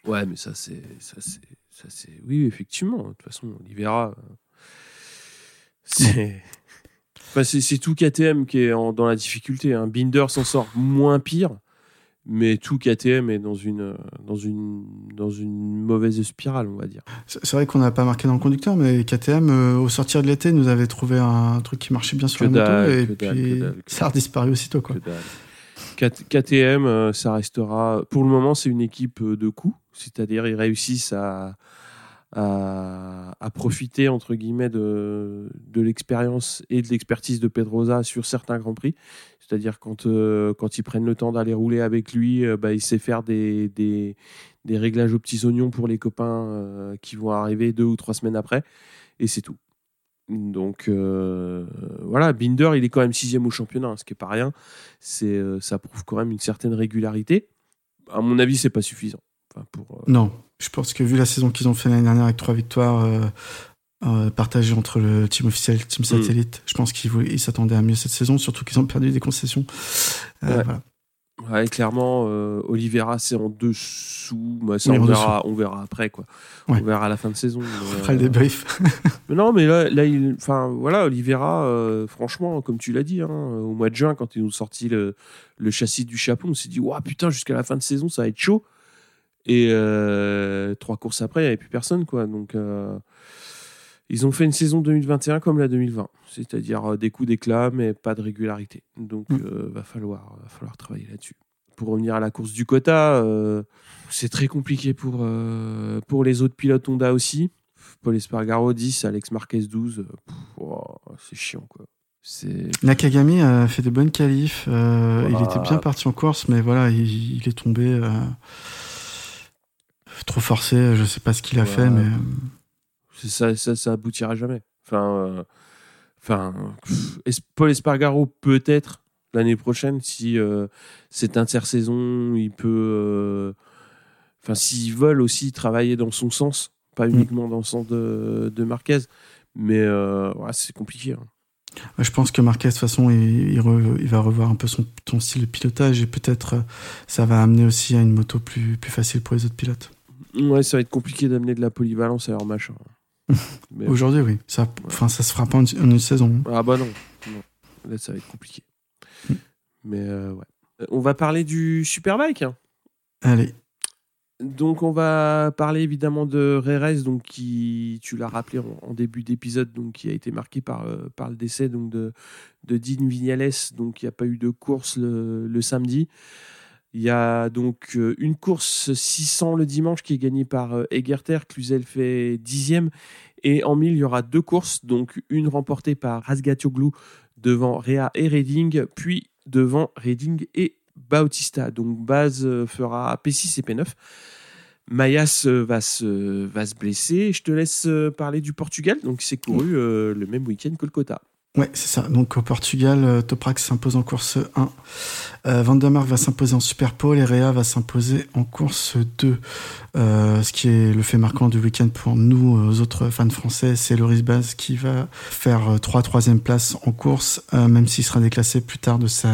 Ouais, mais ça, c'est. ça, c'est- ça, c'est- Oui, effectivement. De toute façon, Oliveira. euh, C'est. Enfin, c'est c'est tout KTM qui est en- dans la difficulté. hein. Binder s'en sort moins pire, mais tout KTM est dans une, dans une, dans une mauvaise spirale, on va dire. C'est vrai qu'on n'a pas marqué dans le conducteur, mais KTM, euh, au sortir de l'été, nous avait trouvé un truc qui marchait bien sur Que la moto, et dalle, puis dalle, ça a disparu aussitôt. Quoi. Que KTM, euh, ça restera. Pour le moment, c'est une équipe euh, de coups, c'est-à-dire ils réussissent à, profiter entre guillemets de, l'expérience et de l'expertise de Pedrosa sur certains grands prix. C'est-à-dire quand euh, quand ils prennent le temps d'aller rouler avec lui, bah, il sait faire des, réglages aux petits oignons pour les copains qui vont arriver deux ou trois semaines après, et c'est tout. Donc euh, voilà, Binder, il est quand même sixième au championnat, hein, ce qui est pas rien. C'est, euh, ça prouve quand même une certaine régularité. À mon avis, c'est pas suffisant. Enfin, pour, euh, Non, je pense que vu la saison qu'ils ont fait l'année dernière avec trois victoires partagées entre le team officiel et le team Mm. satellite, je pense qu'ils s'attendaient à mieux cette saison, surtout qu'ils ont perdu des concessions. Ouais. voilà. Ouais, clairement, euh, Oliveira, c'est en dessous. Bah, ça, Oui, on, verra, on verra après, quoi. Ouais. On verra à la fin de saison. mais, Après le euh, débrief. (laughs) Mais non, mais là, là il, voilà, Oliveira, euh, franchement, comme tu l'as dit, hein, au mois de juin, quand ils nous sorti le, le châssis du chapeau, on s'est dit, waouh, putain, jusqu'à la fin de saison, ça va être chaud. Et euh, trois courses après, il n'y avait plus personne, quoi. Donc, ils ont fait une saison 2021 comme la 2020, c'est-à-dire euh, des coups d'éclat, mais pas de régularité. Donc, Mm. euh, va falloir, va falloir travailler là-dessus. Pour revenir à la course du quota, euh, c'est très compliqué pour, euh, pour les autres pilotes Honda aussi. Paul Espargaro 10, Alex Marquez 12. euh, pff, oh, c'est chiant, quoi. Nakagami a fait des bonnes qualifs. euh, Il était bien parti en course, mais voilà, il, il est tombé euh, trop forcé. Je sais pas ce qu'il a fait, mais euh, ça, ça, ça aboutira jamais. Enfin, euh, enfin Paul Espargaro peut-être l'année prochaine si euh, cette intersaison, il peut. euh, Enfin, s'ils veulent aussi travailler dans son sens, pas uniquement dans le sens de, de Marquez. Mais euh, ouais, c'est compliqué. hein. je pense que Marquez, de toute façon, il, il re- il va revoir un peu son, son style de pilotage et peut-être euh, ça va amener aussi à une moto plus, plus facile pour les autres pilotes. Ouais, ça va être compliqué d'amener de la polyvalence à leur machin. (laughs) Mais- Aujourd'hui, oui. Ça, enfin, ça se fera pas en une, en une saison. Ah bah non. non. Là, ça va être compliqué. Mm. Mais euh, ouais. Euh, On va parler du Superbike. hein. Allez, Donc on va parler évidemment de Reyes, donc qui, tu l'as rappelé en, en début d'épisode, donc qui a été marqué par, euh, par le décès donc de, de Dean Vignales, donc il n'y a pas eu de course le, le samedi. Il y a donc euh, une course 600 le dimanche qui est gagnée par euh, Egerter, Cluzel fait dixième, et en 1000 il y aura deux courses, donc une remportée par Razgatoglu devant Rea et Reding, puis devant Reding et Bautista. Donc Baz euh, fera P6 et P9. Mayas va se, va se blesser. Je te laisse parler du Portugal. Donc, c'est couru le même week-end que le quota. Ouais, c'est ça. Donc au Portugal, euh, Toprak s'impose en course 1. Euh, Van der Mark va s'imposer en Super Pole et Rea va s'imposer en course 2. Euh, ce qui est le fait marquant du week-end pour nous, euh, autres fans français, c'est Loris Baz qui va faire euh, 3 troisième place en course, euh, même s'il sera déclassé plus tard de, sa,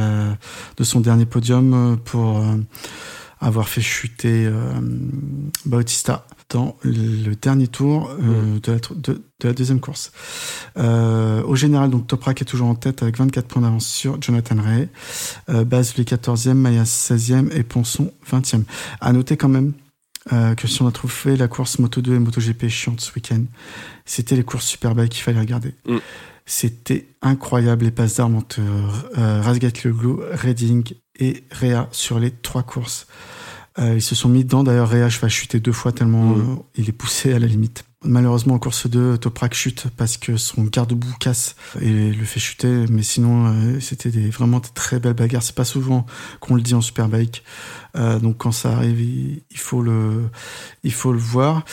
de son dernier podium euh, pour euh, avoir fait chuter euh, Bautista dans le dernier tour euh, de, la, tr- de- de la deuxième course. Euh, au général, donc Toprak est toujours en tête avec 24 points d'avance sur Jonathan Ray. Euh, Baz lui 14e, Maya 16e et Ponson 20e. À noter quand même euh, que si on a trouvé la course Moto 2 et MotoGP chiante ce week-end, c'était les courses Superbike qu'il fallait regarder. Mm. C'était incroyable les passes d'armes entre euh, Razgatlioglu, Redding et Réa sur les trois courses. Euh, ils se sont mis dedans. D'ailleurs, Réa va chuter deux fois tellement Mm. euh, il est poussé à la limite. Malheureusement, en course 2, Toprak chute parce que son garde-boue casse et le fait chuter. Mais sinon, euh, c'était des, vraiment des très belles bagarres. C'est pas souvent qu'on le dit en Superbike. Euh, donc quand ça arrive, il, faut le, il faut le voir.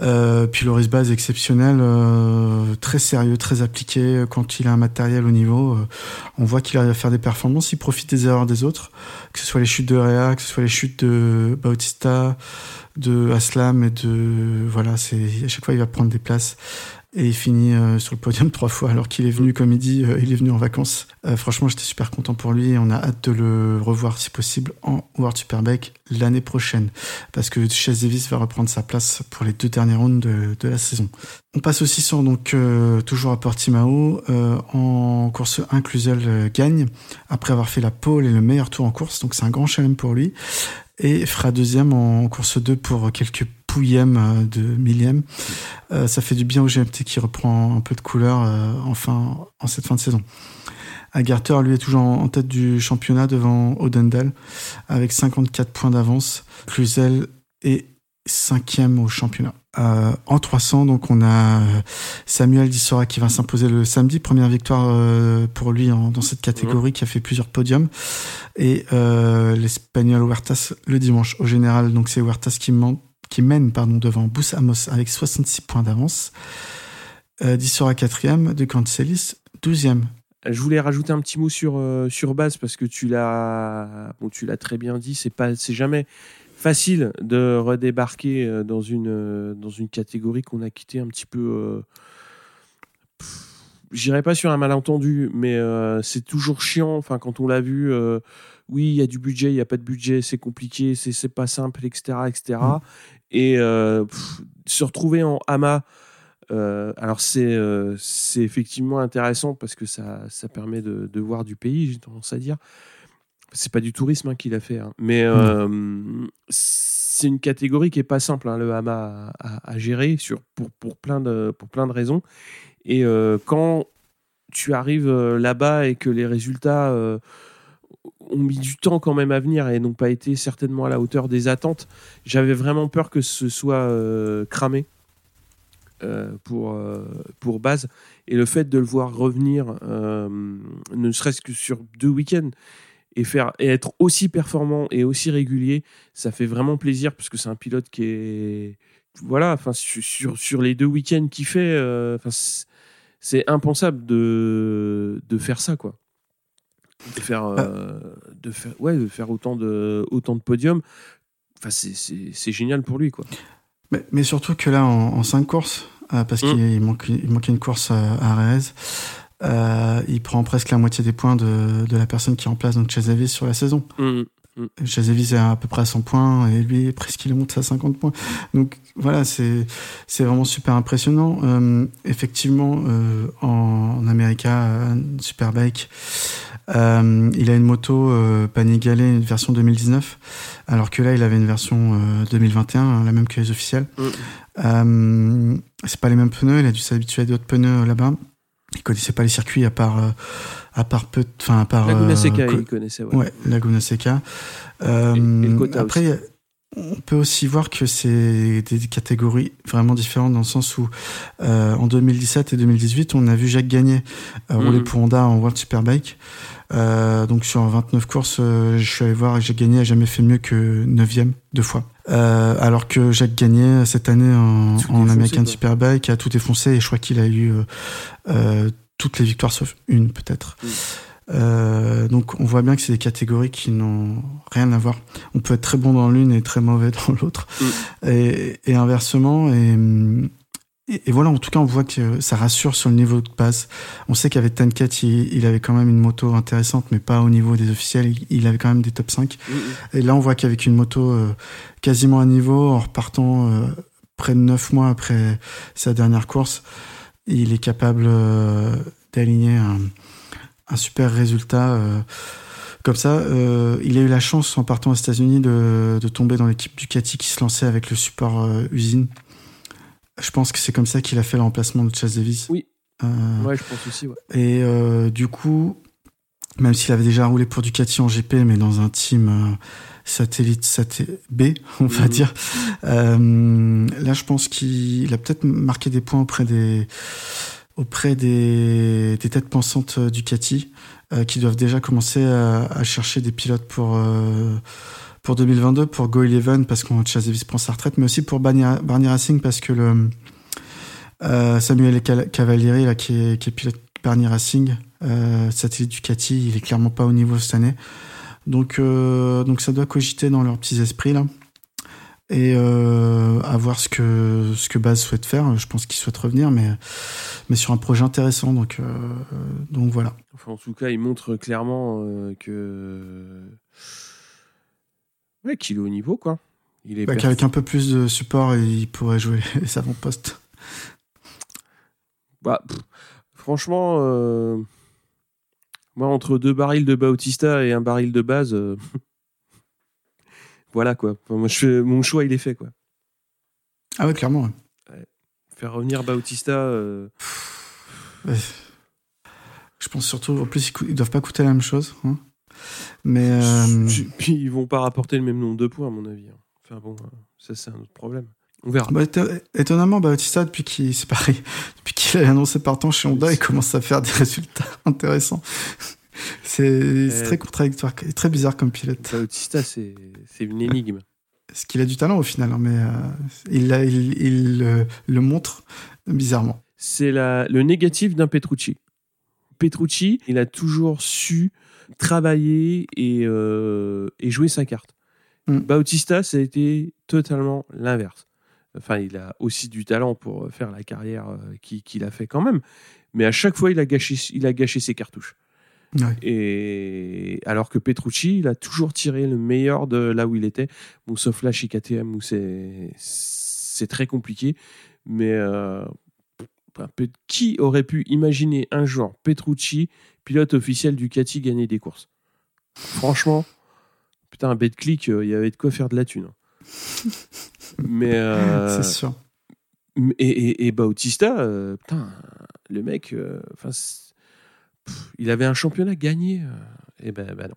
Euh, puis Loris Baz exceptionnel, euh, très sérieux, très appliqué. Quand il a un matériel au niveau, euh, on voit qu'il arrive à faire des performances. Il profite des erreurs des autres, que ce soit les chutes de Rea, que ce soit les chutes de Bautista, de Aslam et de voilà. À chaque fois il va prendre des places. Et il finit euh, sur le podium trois fois alors qu'il est venu, comme il dit, euh, il est venu en vacances. Euh, franchement, j'étais super content pour lui et on a hâte de le revoir si possible en World Superbike l'année prochaine parce que Chase Davis va reprendre sa place pour les deux dernières rounds de, de la saison. On passe aussi sur donc euh, toujours à Portimao euh, en course 1 Cluzel euh, gagne après avoir fait la pole et le meilleur tour en course donc c'est un grand challenge pour lui et fera deuxième en course 2 pour quelques pouillèmes euh, de millième. Euh, ça fait du bien au GMT qui reprend un peu de couleur euh, enfin en cette fin de saison. Agarter, lui, est toujours en tête du championnat devant Odendal avec 54 points d'avance. Cluzel est cinquième au championnat. Euh, en 300, donc on a Samuel Dissora qui va s'imposer le samedi, première victoire euh, pour lui en- dans cette catégorie qui a fait plusieurs podiums, et euh, l'Espagnol Huertas le dimanche. Au général, donc c'est Huertas qui, men- qui mène pardon, devant Bous Amos avec 66 points d'avance. Euh, Dissora quatrième, De Cancelis douzième. Je voulais rajouter un petit mot sur euh, sur base parce que tu l'as bon très bien dit c'est pas jamais facile de redébarquer euh, dans une euh, dans une catégorie qu'on a quitté un petit peu j'irai pas sur un malentendu mais euh, c'est toujours chiant enfin quand on l'a vu euh, oui il y a du budget il y a pas de budget c'est compliqué c'est c'est pas simple etc etc et euh, pff, se retrouver en hama euh, alors c'est euh, c'est effectivement intéressant parce que ça, ça permet de, de voir du pays, j'ai tendance à dire. C'est pas du tourisme hein, qu'il a fait, hein. mais euh, c'est une catégorie qui est pas simple, hein, le hama à, à- à gérer sur, pour, pour, plein de, pour plein de raisons. Et euh, quand tu arrives euh, là-bas et que les résultats euh, ont mis du temps quand même à venir et n'ont pas été certainement à la hauteur des attentes, j'avais vraiment peur que ce soit cramé pour, pour base. Et le fait de le voir revenir, ne serait-ce que sur deux week-ends, et, faire, et être aussi performant et aussi régulier, ça fait vraiment plaisir parce que c'est un pilote qui est. Voilà, enfin, sur, sur, les deux week-ends qu'il fait, enfin, c'est- impensable de, de faire ça, quoi. De faire, euh, de faire, ouais, de faire autant de, autant de podiums. Enfin, c'est- génial pour lui, quoi. Mais, mais surtout que là, en, en cinq courses, euh, parce Mm. qu'il il manque, il manquait une course à, Reyes, euh, il prend presque la moitié des points de, de la personne qui remplace donc Chazavis sur la saison. Mhm. Chazavis est à peu près à 100 points et lui, presque, il monte à 50 points. Donc voilà, c'est c'est vraiment super impressionnant. Euh, effectivement, euh, en, en America, euh, Superbike, euh, il a une moto euh, Panigale, une version 2019, alors que là, il avait une version euh, 2021, hein, la même que les officiels. Mm. Euh, c'est pas les mêmes pneus, il a dû s'habituer à d'autres pneus là-bas. Il connaissait pas les circuits à part, euh, à part peu, enfin à part. Laguna euh, Seca, co- il connaissait. Ouais. Ouais, Laguna Seca. Euh, Et- et le Kota après, aussi. On peut aussi voir que c'est des catégories vraiment différentes dans le sens où euh, en 2017 et 2018, on a vu Jacques Gagné euh, rouler Mhm. pour Honda en World Superbike. Euh, donc sur 29 courses, euh, je suis allé voir et Jacques Gagné a jamais fait mieux que 9e deux fois. Alors que Jacques Gagné cette année en, American. Superbike a tout défoncé et je crois qu'il a eu toutes les victoires sauf une peut-être. Euh, donc on voit bien que c'est des catégories qui n'ont rien à voir. On peut être très bon dans l'une et très mauvais (laughs) dans l'autre, Mm. et, et inversement. Et, et, et voilà, en tout cas, on voit que ça rassure sur le niveau de base. On sait qu'avec Tenket, il, il avait quand même une moto intéressante, mais pas au niveau des officiels. Il, il avait quand même des top 5. Mm, mm. Et là, on voit qu'avec une moto euh, quasiment à niveau, en repartant euh, près de 9 mois après sa dernière course, il est capable d'aligner un, un super résultat. euh, comme ça, euh, il a eu la chance en partant aux États-Unis de, de tomber dans l'équipe Ducati qui se lançait avec le support euh, usine. Je pense que c'est comme ça qu'il a fait le remplacement de Chase Davis. Oui. Euh, Ouais, je pense aussi. Ouais. et du coup, même s'il avait déjà roulé pour Ducati en GP, mais dans un team satellite B, on va Mhm. dire, là, je pense qu'il a peut-être marqué des points auprès des auprès des, des têtes pensantes euh, Ducati euh, qui doivent déjà commencer à, chercher des pilotes pour euh, pour 2022 pour Go Eleven parce qu'on Chase Davis prend sa retraite, mais aussi pour Barney, Racing parce que le euh, Samuel Cavalieri là qui est, pilote Barney Racing euh, satellite Ducati, il est clairement pas au niveau cette année. Donc donc ça doit cogiter dans leurs petits esprits là et euh, à voir ce que ce que Baz souhaite faire. Je pense qu'il souhaite revenir, mais mais sur un projet intéressant. Donc euh, donc voilà. Enfin, en tout cas, il montre clairement euh, que. Ouais, qu'il est au niveau, quoi. Il est Bah, Qu'avec un peu plus de support, il pourrait jouer (laughs) les avant-postes. Bah, pff, franchement, moi, entre deux barils de Bautista et un baril de base, euh, (laughs) voilà quoi. Enfin, moi, je fais- mon choix, il est fait quoi. Ah ouais, clairement. ouais. Faire revenir Bautista, euh, Ouais. Je pense surtout, en plus, ils, doivent pas coûter la même chose. hein. Mais euh, puis ils vont pas rapporter le même nombre de points, à mon avis. hein. Enfin bon, euh, ça, c'est un autre problème. On verra. bah, éto- étonnamment, Bautista, depuis qu'il pareil, (laughs) depuis qu'il a annoncé partant chez Honda, il commence à faire des (laughs) résultats intéressants. (laughs) C'est Euh, très contradictoire, et très bizarre comme pilote. Bautista, c'est une énigme. Est-ce qu'il a du talent au final hein, Mais euh, il, l'a- il, il, euh, le montre bizarrement. c'est le négatif d'un Petrucci. Petrucci, il a toujours su travailler et, euh, et jouer sa carte. Mm. Bautista, ça a été totalement l'inverse. Enfin, il a aussi du talent pour faire la carrière qui- qu'il a fait quand même, mais à chaque fois, il a gâché, il a gâché ses cartouches. Ouais. Et alors que Petrucci, il a toujours tiré le meilleur de là où il était. Bon, sauf là chez KTM où c'est très compliqué. Mais euh, qui aurait pu imaginer un jour Petrucci, pilote officiel Ducati, gagner des courses? Franchement, putain, un bet click, euh, il y avait de quoi faire de la thune. hein. (laughs) Mais euh, C'est sûr. et, et, et Bautista, euh, putain, le mec, enfin, pff, il avait un championnat gagné. euh, et ben, ben non.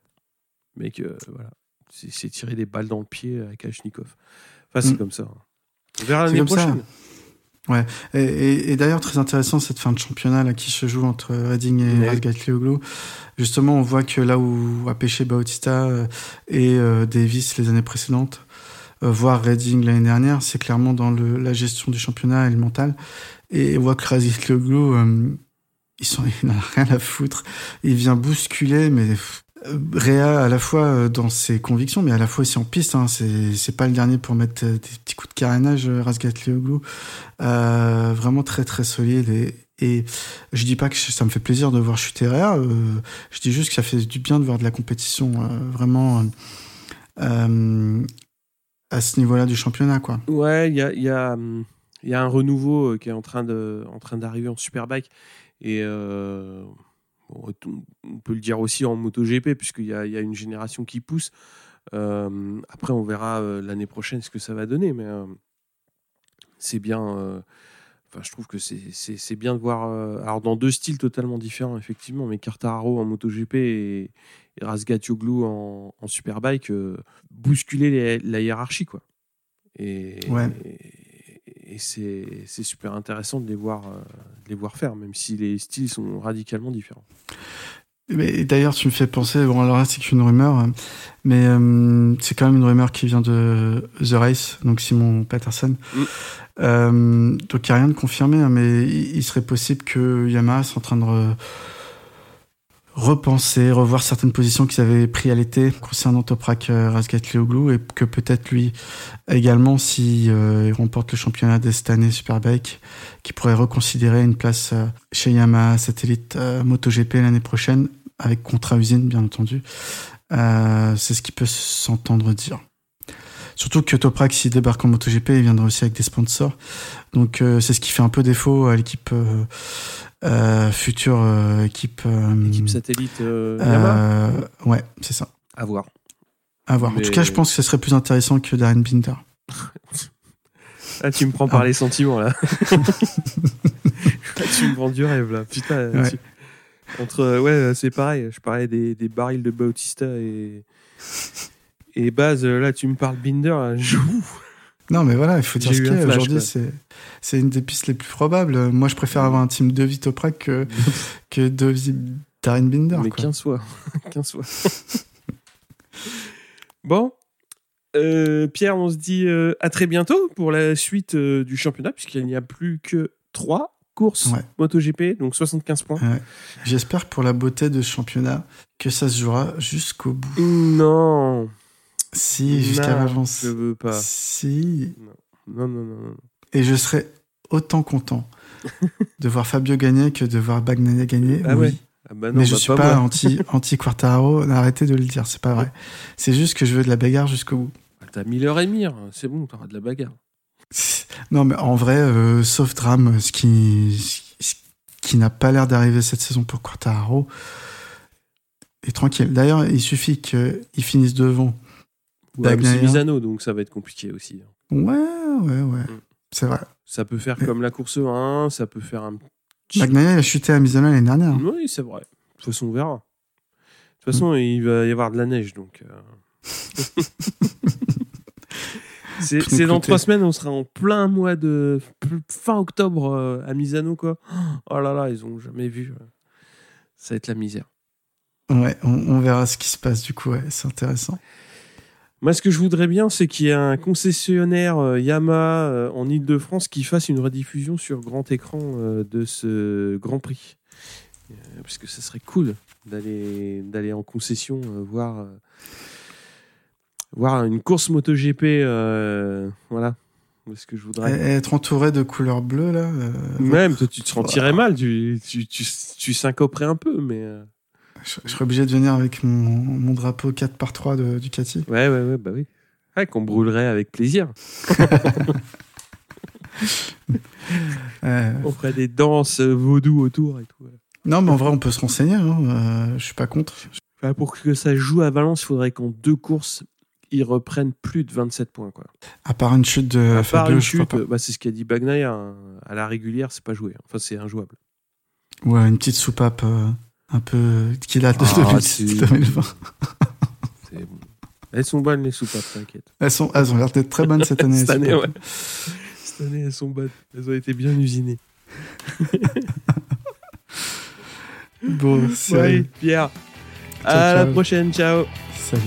Mec, euh, voilà, c'est c'est tirer des balles dans le pied à Kalachnikov. Enfin, c'est Mm. comme ça. hein. On verra l'année ça. prochaine. Et, et- et d'ailleurs, très intéressant cette fin de championnat là, qui se joue entre Redding et Ouais. Justement, on voit que là où a pêché Bautista euh, et euh, Davis les années précédentes, euh, voire Redding l'année dernière, c'est clairement dans le, la gestion du championnat et le mental. Et on voit que Razgatlioglu, euh, ils sont, (laughs) il n'en a rien à foutre. Il vient bousculer, mais euh, Réa à la fois euh, dans ses convictions, mais à la fois aussi en piste. Hein. C'est, pas le dernier pour mettre euh, des petits coups de carénage, Razgatlioglu. Euh, vraiment très très solide et, et je dis pas que ça me fait plaisir de voir chuter Réa, je dis juste que ça fait du bien de voir de la compétition vraiment à ce niveau-là du championnat quoi. Ouais, il y a, y, a, y a un renouveau qui est en train de, en train d'arriver en Superbike. Et euh, on peut le dire aussi en MotoGP, puisqu'il y a, il y a une génération qui pousse. Euh, après, on verra euh, l'année prochaine ce que ça va donner. Mais c'est bien. Enfin, je trouve que c'est- bien de voir. euh, alors, dans deux styles totalement différents, effectivement, mais Quartararo en MotoGP et, et Razgatlioglu en, en Superbike, euh, bousculer les- la hiérarchie, quoi. Et, Ouais. et, et c'est super intéressant de les, voir, euh, les voir faire, même si les styles sont radicalement différents. D'ailleurs, tu me fais penser, bon alors là c'est qu'une rumeur, hein, mais euh, c'est quand même une rumeur qui vient de The Race, donc Simon Patterson. Mm. Euh, donc il n'y a rien de confirmé, hein, mais il, serait possible que Yamaha soit en train de repenser, revoir certaines positions qu'ils avaient pris à l'été concernant Toprak euh, Razgatlioglu et que peut-être lui également, si euh, il remporte le championnat de cette année Superbike, qui pourrait reconsidérer une place euh, chez Yamaha Satellite MotoGP l'année prochaine, avec contrat usine bien entendu. C'est ce qui peut s'entendre dire. Surtout que Toprak, s'il débarque en MotoGP, il viendra aussi avec des sponsors. Donc euh, c'est ce qui fait un peu défaut à l'équipe euh, euh, future euh, équipe. euh, Équipe satellite euh, euh, ouais, c'est ça. À voir. À voir. En tout cas, je pense que ce serait plus intéressant que Darren Binder. (laughs) Ah, tu me prends par Ah. les sentiments là. (laughs) tu me vends du rêve là. Putain. Ouais. tu- Entre ouais, c'est pareil. Je parlais des, des barils de Bautista et et Baz. euh, Là, tu me parles Binder. là, (laughs) je- Non, mais voilà, il faut dire ce qu'il y a. Aujourd'hui, c'est, c'est une des pistes les plus probables. Euh, Moi, je préfère avoir un team de Vitoprak que, (laughs) que de Darren Binder. Mais quoi. 15 fois. 15 fois. bon. Euh, Pierre, on se dit euh, à très bientôt pour la suite euh, du championnat, puisqu'il n'y a plus que 3 courses Ouais. MotoGP, donc 75 points. Ouais. J'espère pour la beauté de ce championnat que ça se jouera jusqu'au bout. Non, Si, jusqu'à l'avance. je veux pas. Si. Non, non, non, non. Et je serais autant content (laughs) de voir Fabio gagner que de voir Bagnaia gagner. Ah oui. ouais. Ah bah non, mais je bah suis pas anti, (laughs) anti Quartaro. Arrêtez de le dire, c'est pas vrai. C'est juste que je veux de la bagarre jusqu'au bout. Bah, T'as mis leur émir, c'est bon, t'auras de la bagarre. (laughs) Non, mais en vrai, euh, sauf drame, ce qui, ce qui n'a pas l'air d'arriver cette saison pour Quartararo est tranquille. D'ailleurs, il suffit qu'il finisse devant. C'est. Misano, donc ça va être compliqué aussi. Ouais, ouais, ouais. Mm. C'est vrai. Ça peut faire Mais- comme la course 1, ça peut faire un Bagnaia il a chuté à Misano l'année dernière. Oui, c'est vrai. De toute façon, on verra. De toute façon, il va y avoir de la neige, donc. euh. (laughs) c'est dans trois semaines, on sera en plein mois de fin octobre euh, à Misano, quoi. (gasps) Oh là là, ils ont jamais vu. euh. Ça va être la misère. Ouais, on, on verra ce qui se passe du coup. Ouais, c'est intéressant. Moi, ce que je voudrais bien, c'est qu'il y ait un concessionnaire euh, Yamaha euh, en Ile-de-France qui fasse une rediffusion sur grand écran euh, de ce Grand Prix. Euh, parce que ça serait cool d'aller d'aller en concession voir voir une course MotoGP voilà ce que je voudrais être entouré de couleur bleue là. même toi tu te sentirais mal tu, tu, tu, tu syncoperais un peu mais je, je serais obligé de venir avec mon, mon drapeau 4 par 3 de Ducati. ouais ouais ouais bah oui ouais, qu'on brûlerait avec plaisir (laughs) Euh, on ferait des danses vaudou autour et tout non, mais en vrai, on peut se renseigner. Hein. euh, je suis pas contre. Enfin, pour que ça joue à Valence, il faudrait qu'en deux courses, ils reprennent plus de 27 points. Quoi. À part une chute de à part Fabio, une chute, bah, c'est ce qu'a dit Bagnaia. hein. À la régulière, c'est pas joué. Enfin, c'est injouable. Ouais, une petite soupape euh, un peu qu'il a de Ah, 2018 tu- 2020. C'est bon. Elles sont bonnes, les soupapes, t'inquiète. Elles, sont, elles ont l'air d'être très bonnes cette année. (laughs) Cette année, ouais. Cette année, elles sont bonnes. Elles ont été bien usinées. (laughs) Bon, c'est Ouais, Pierre. À Ciao, la prochaine. Ciao. Salut.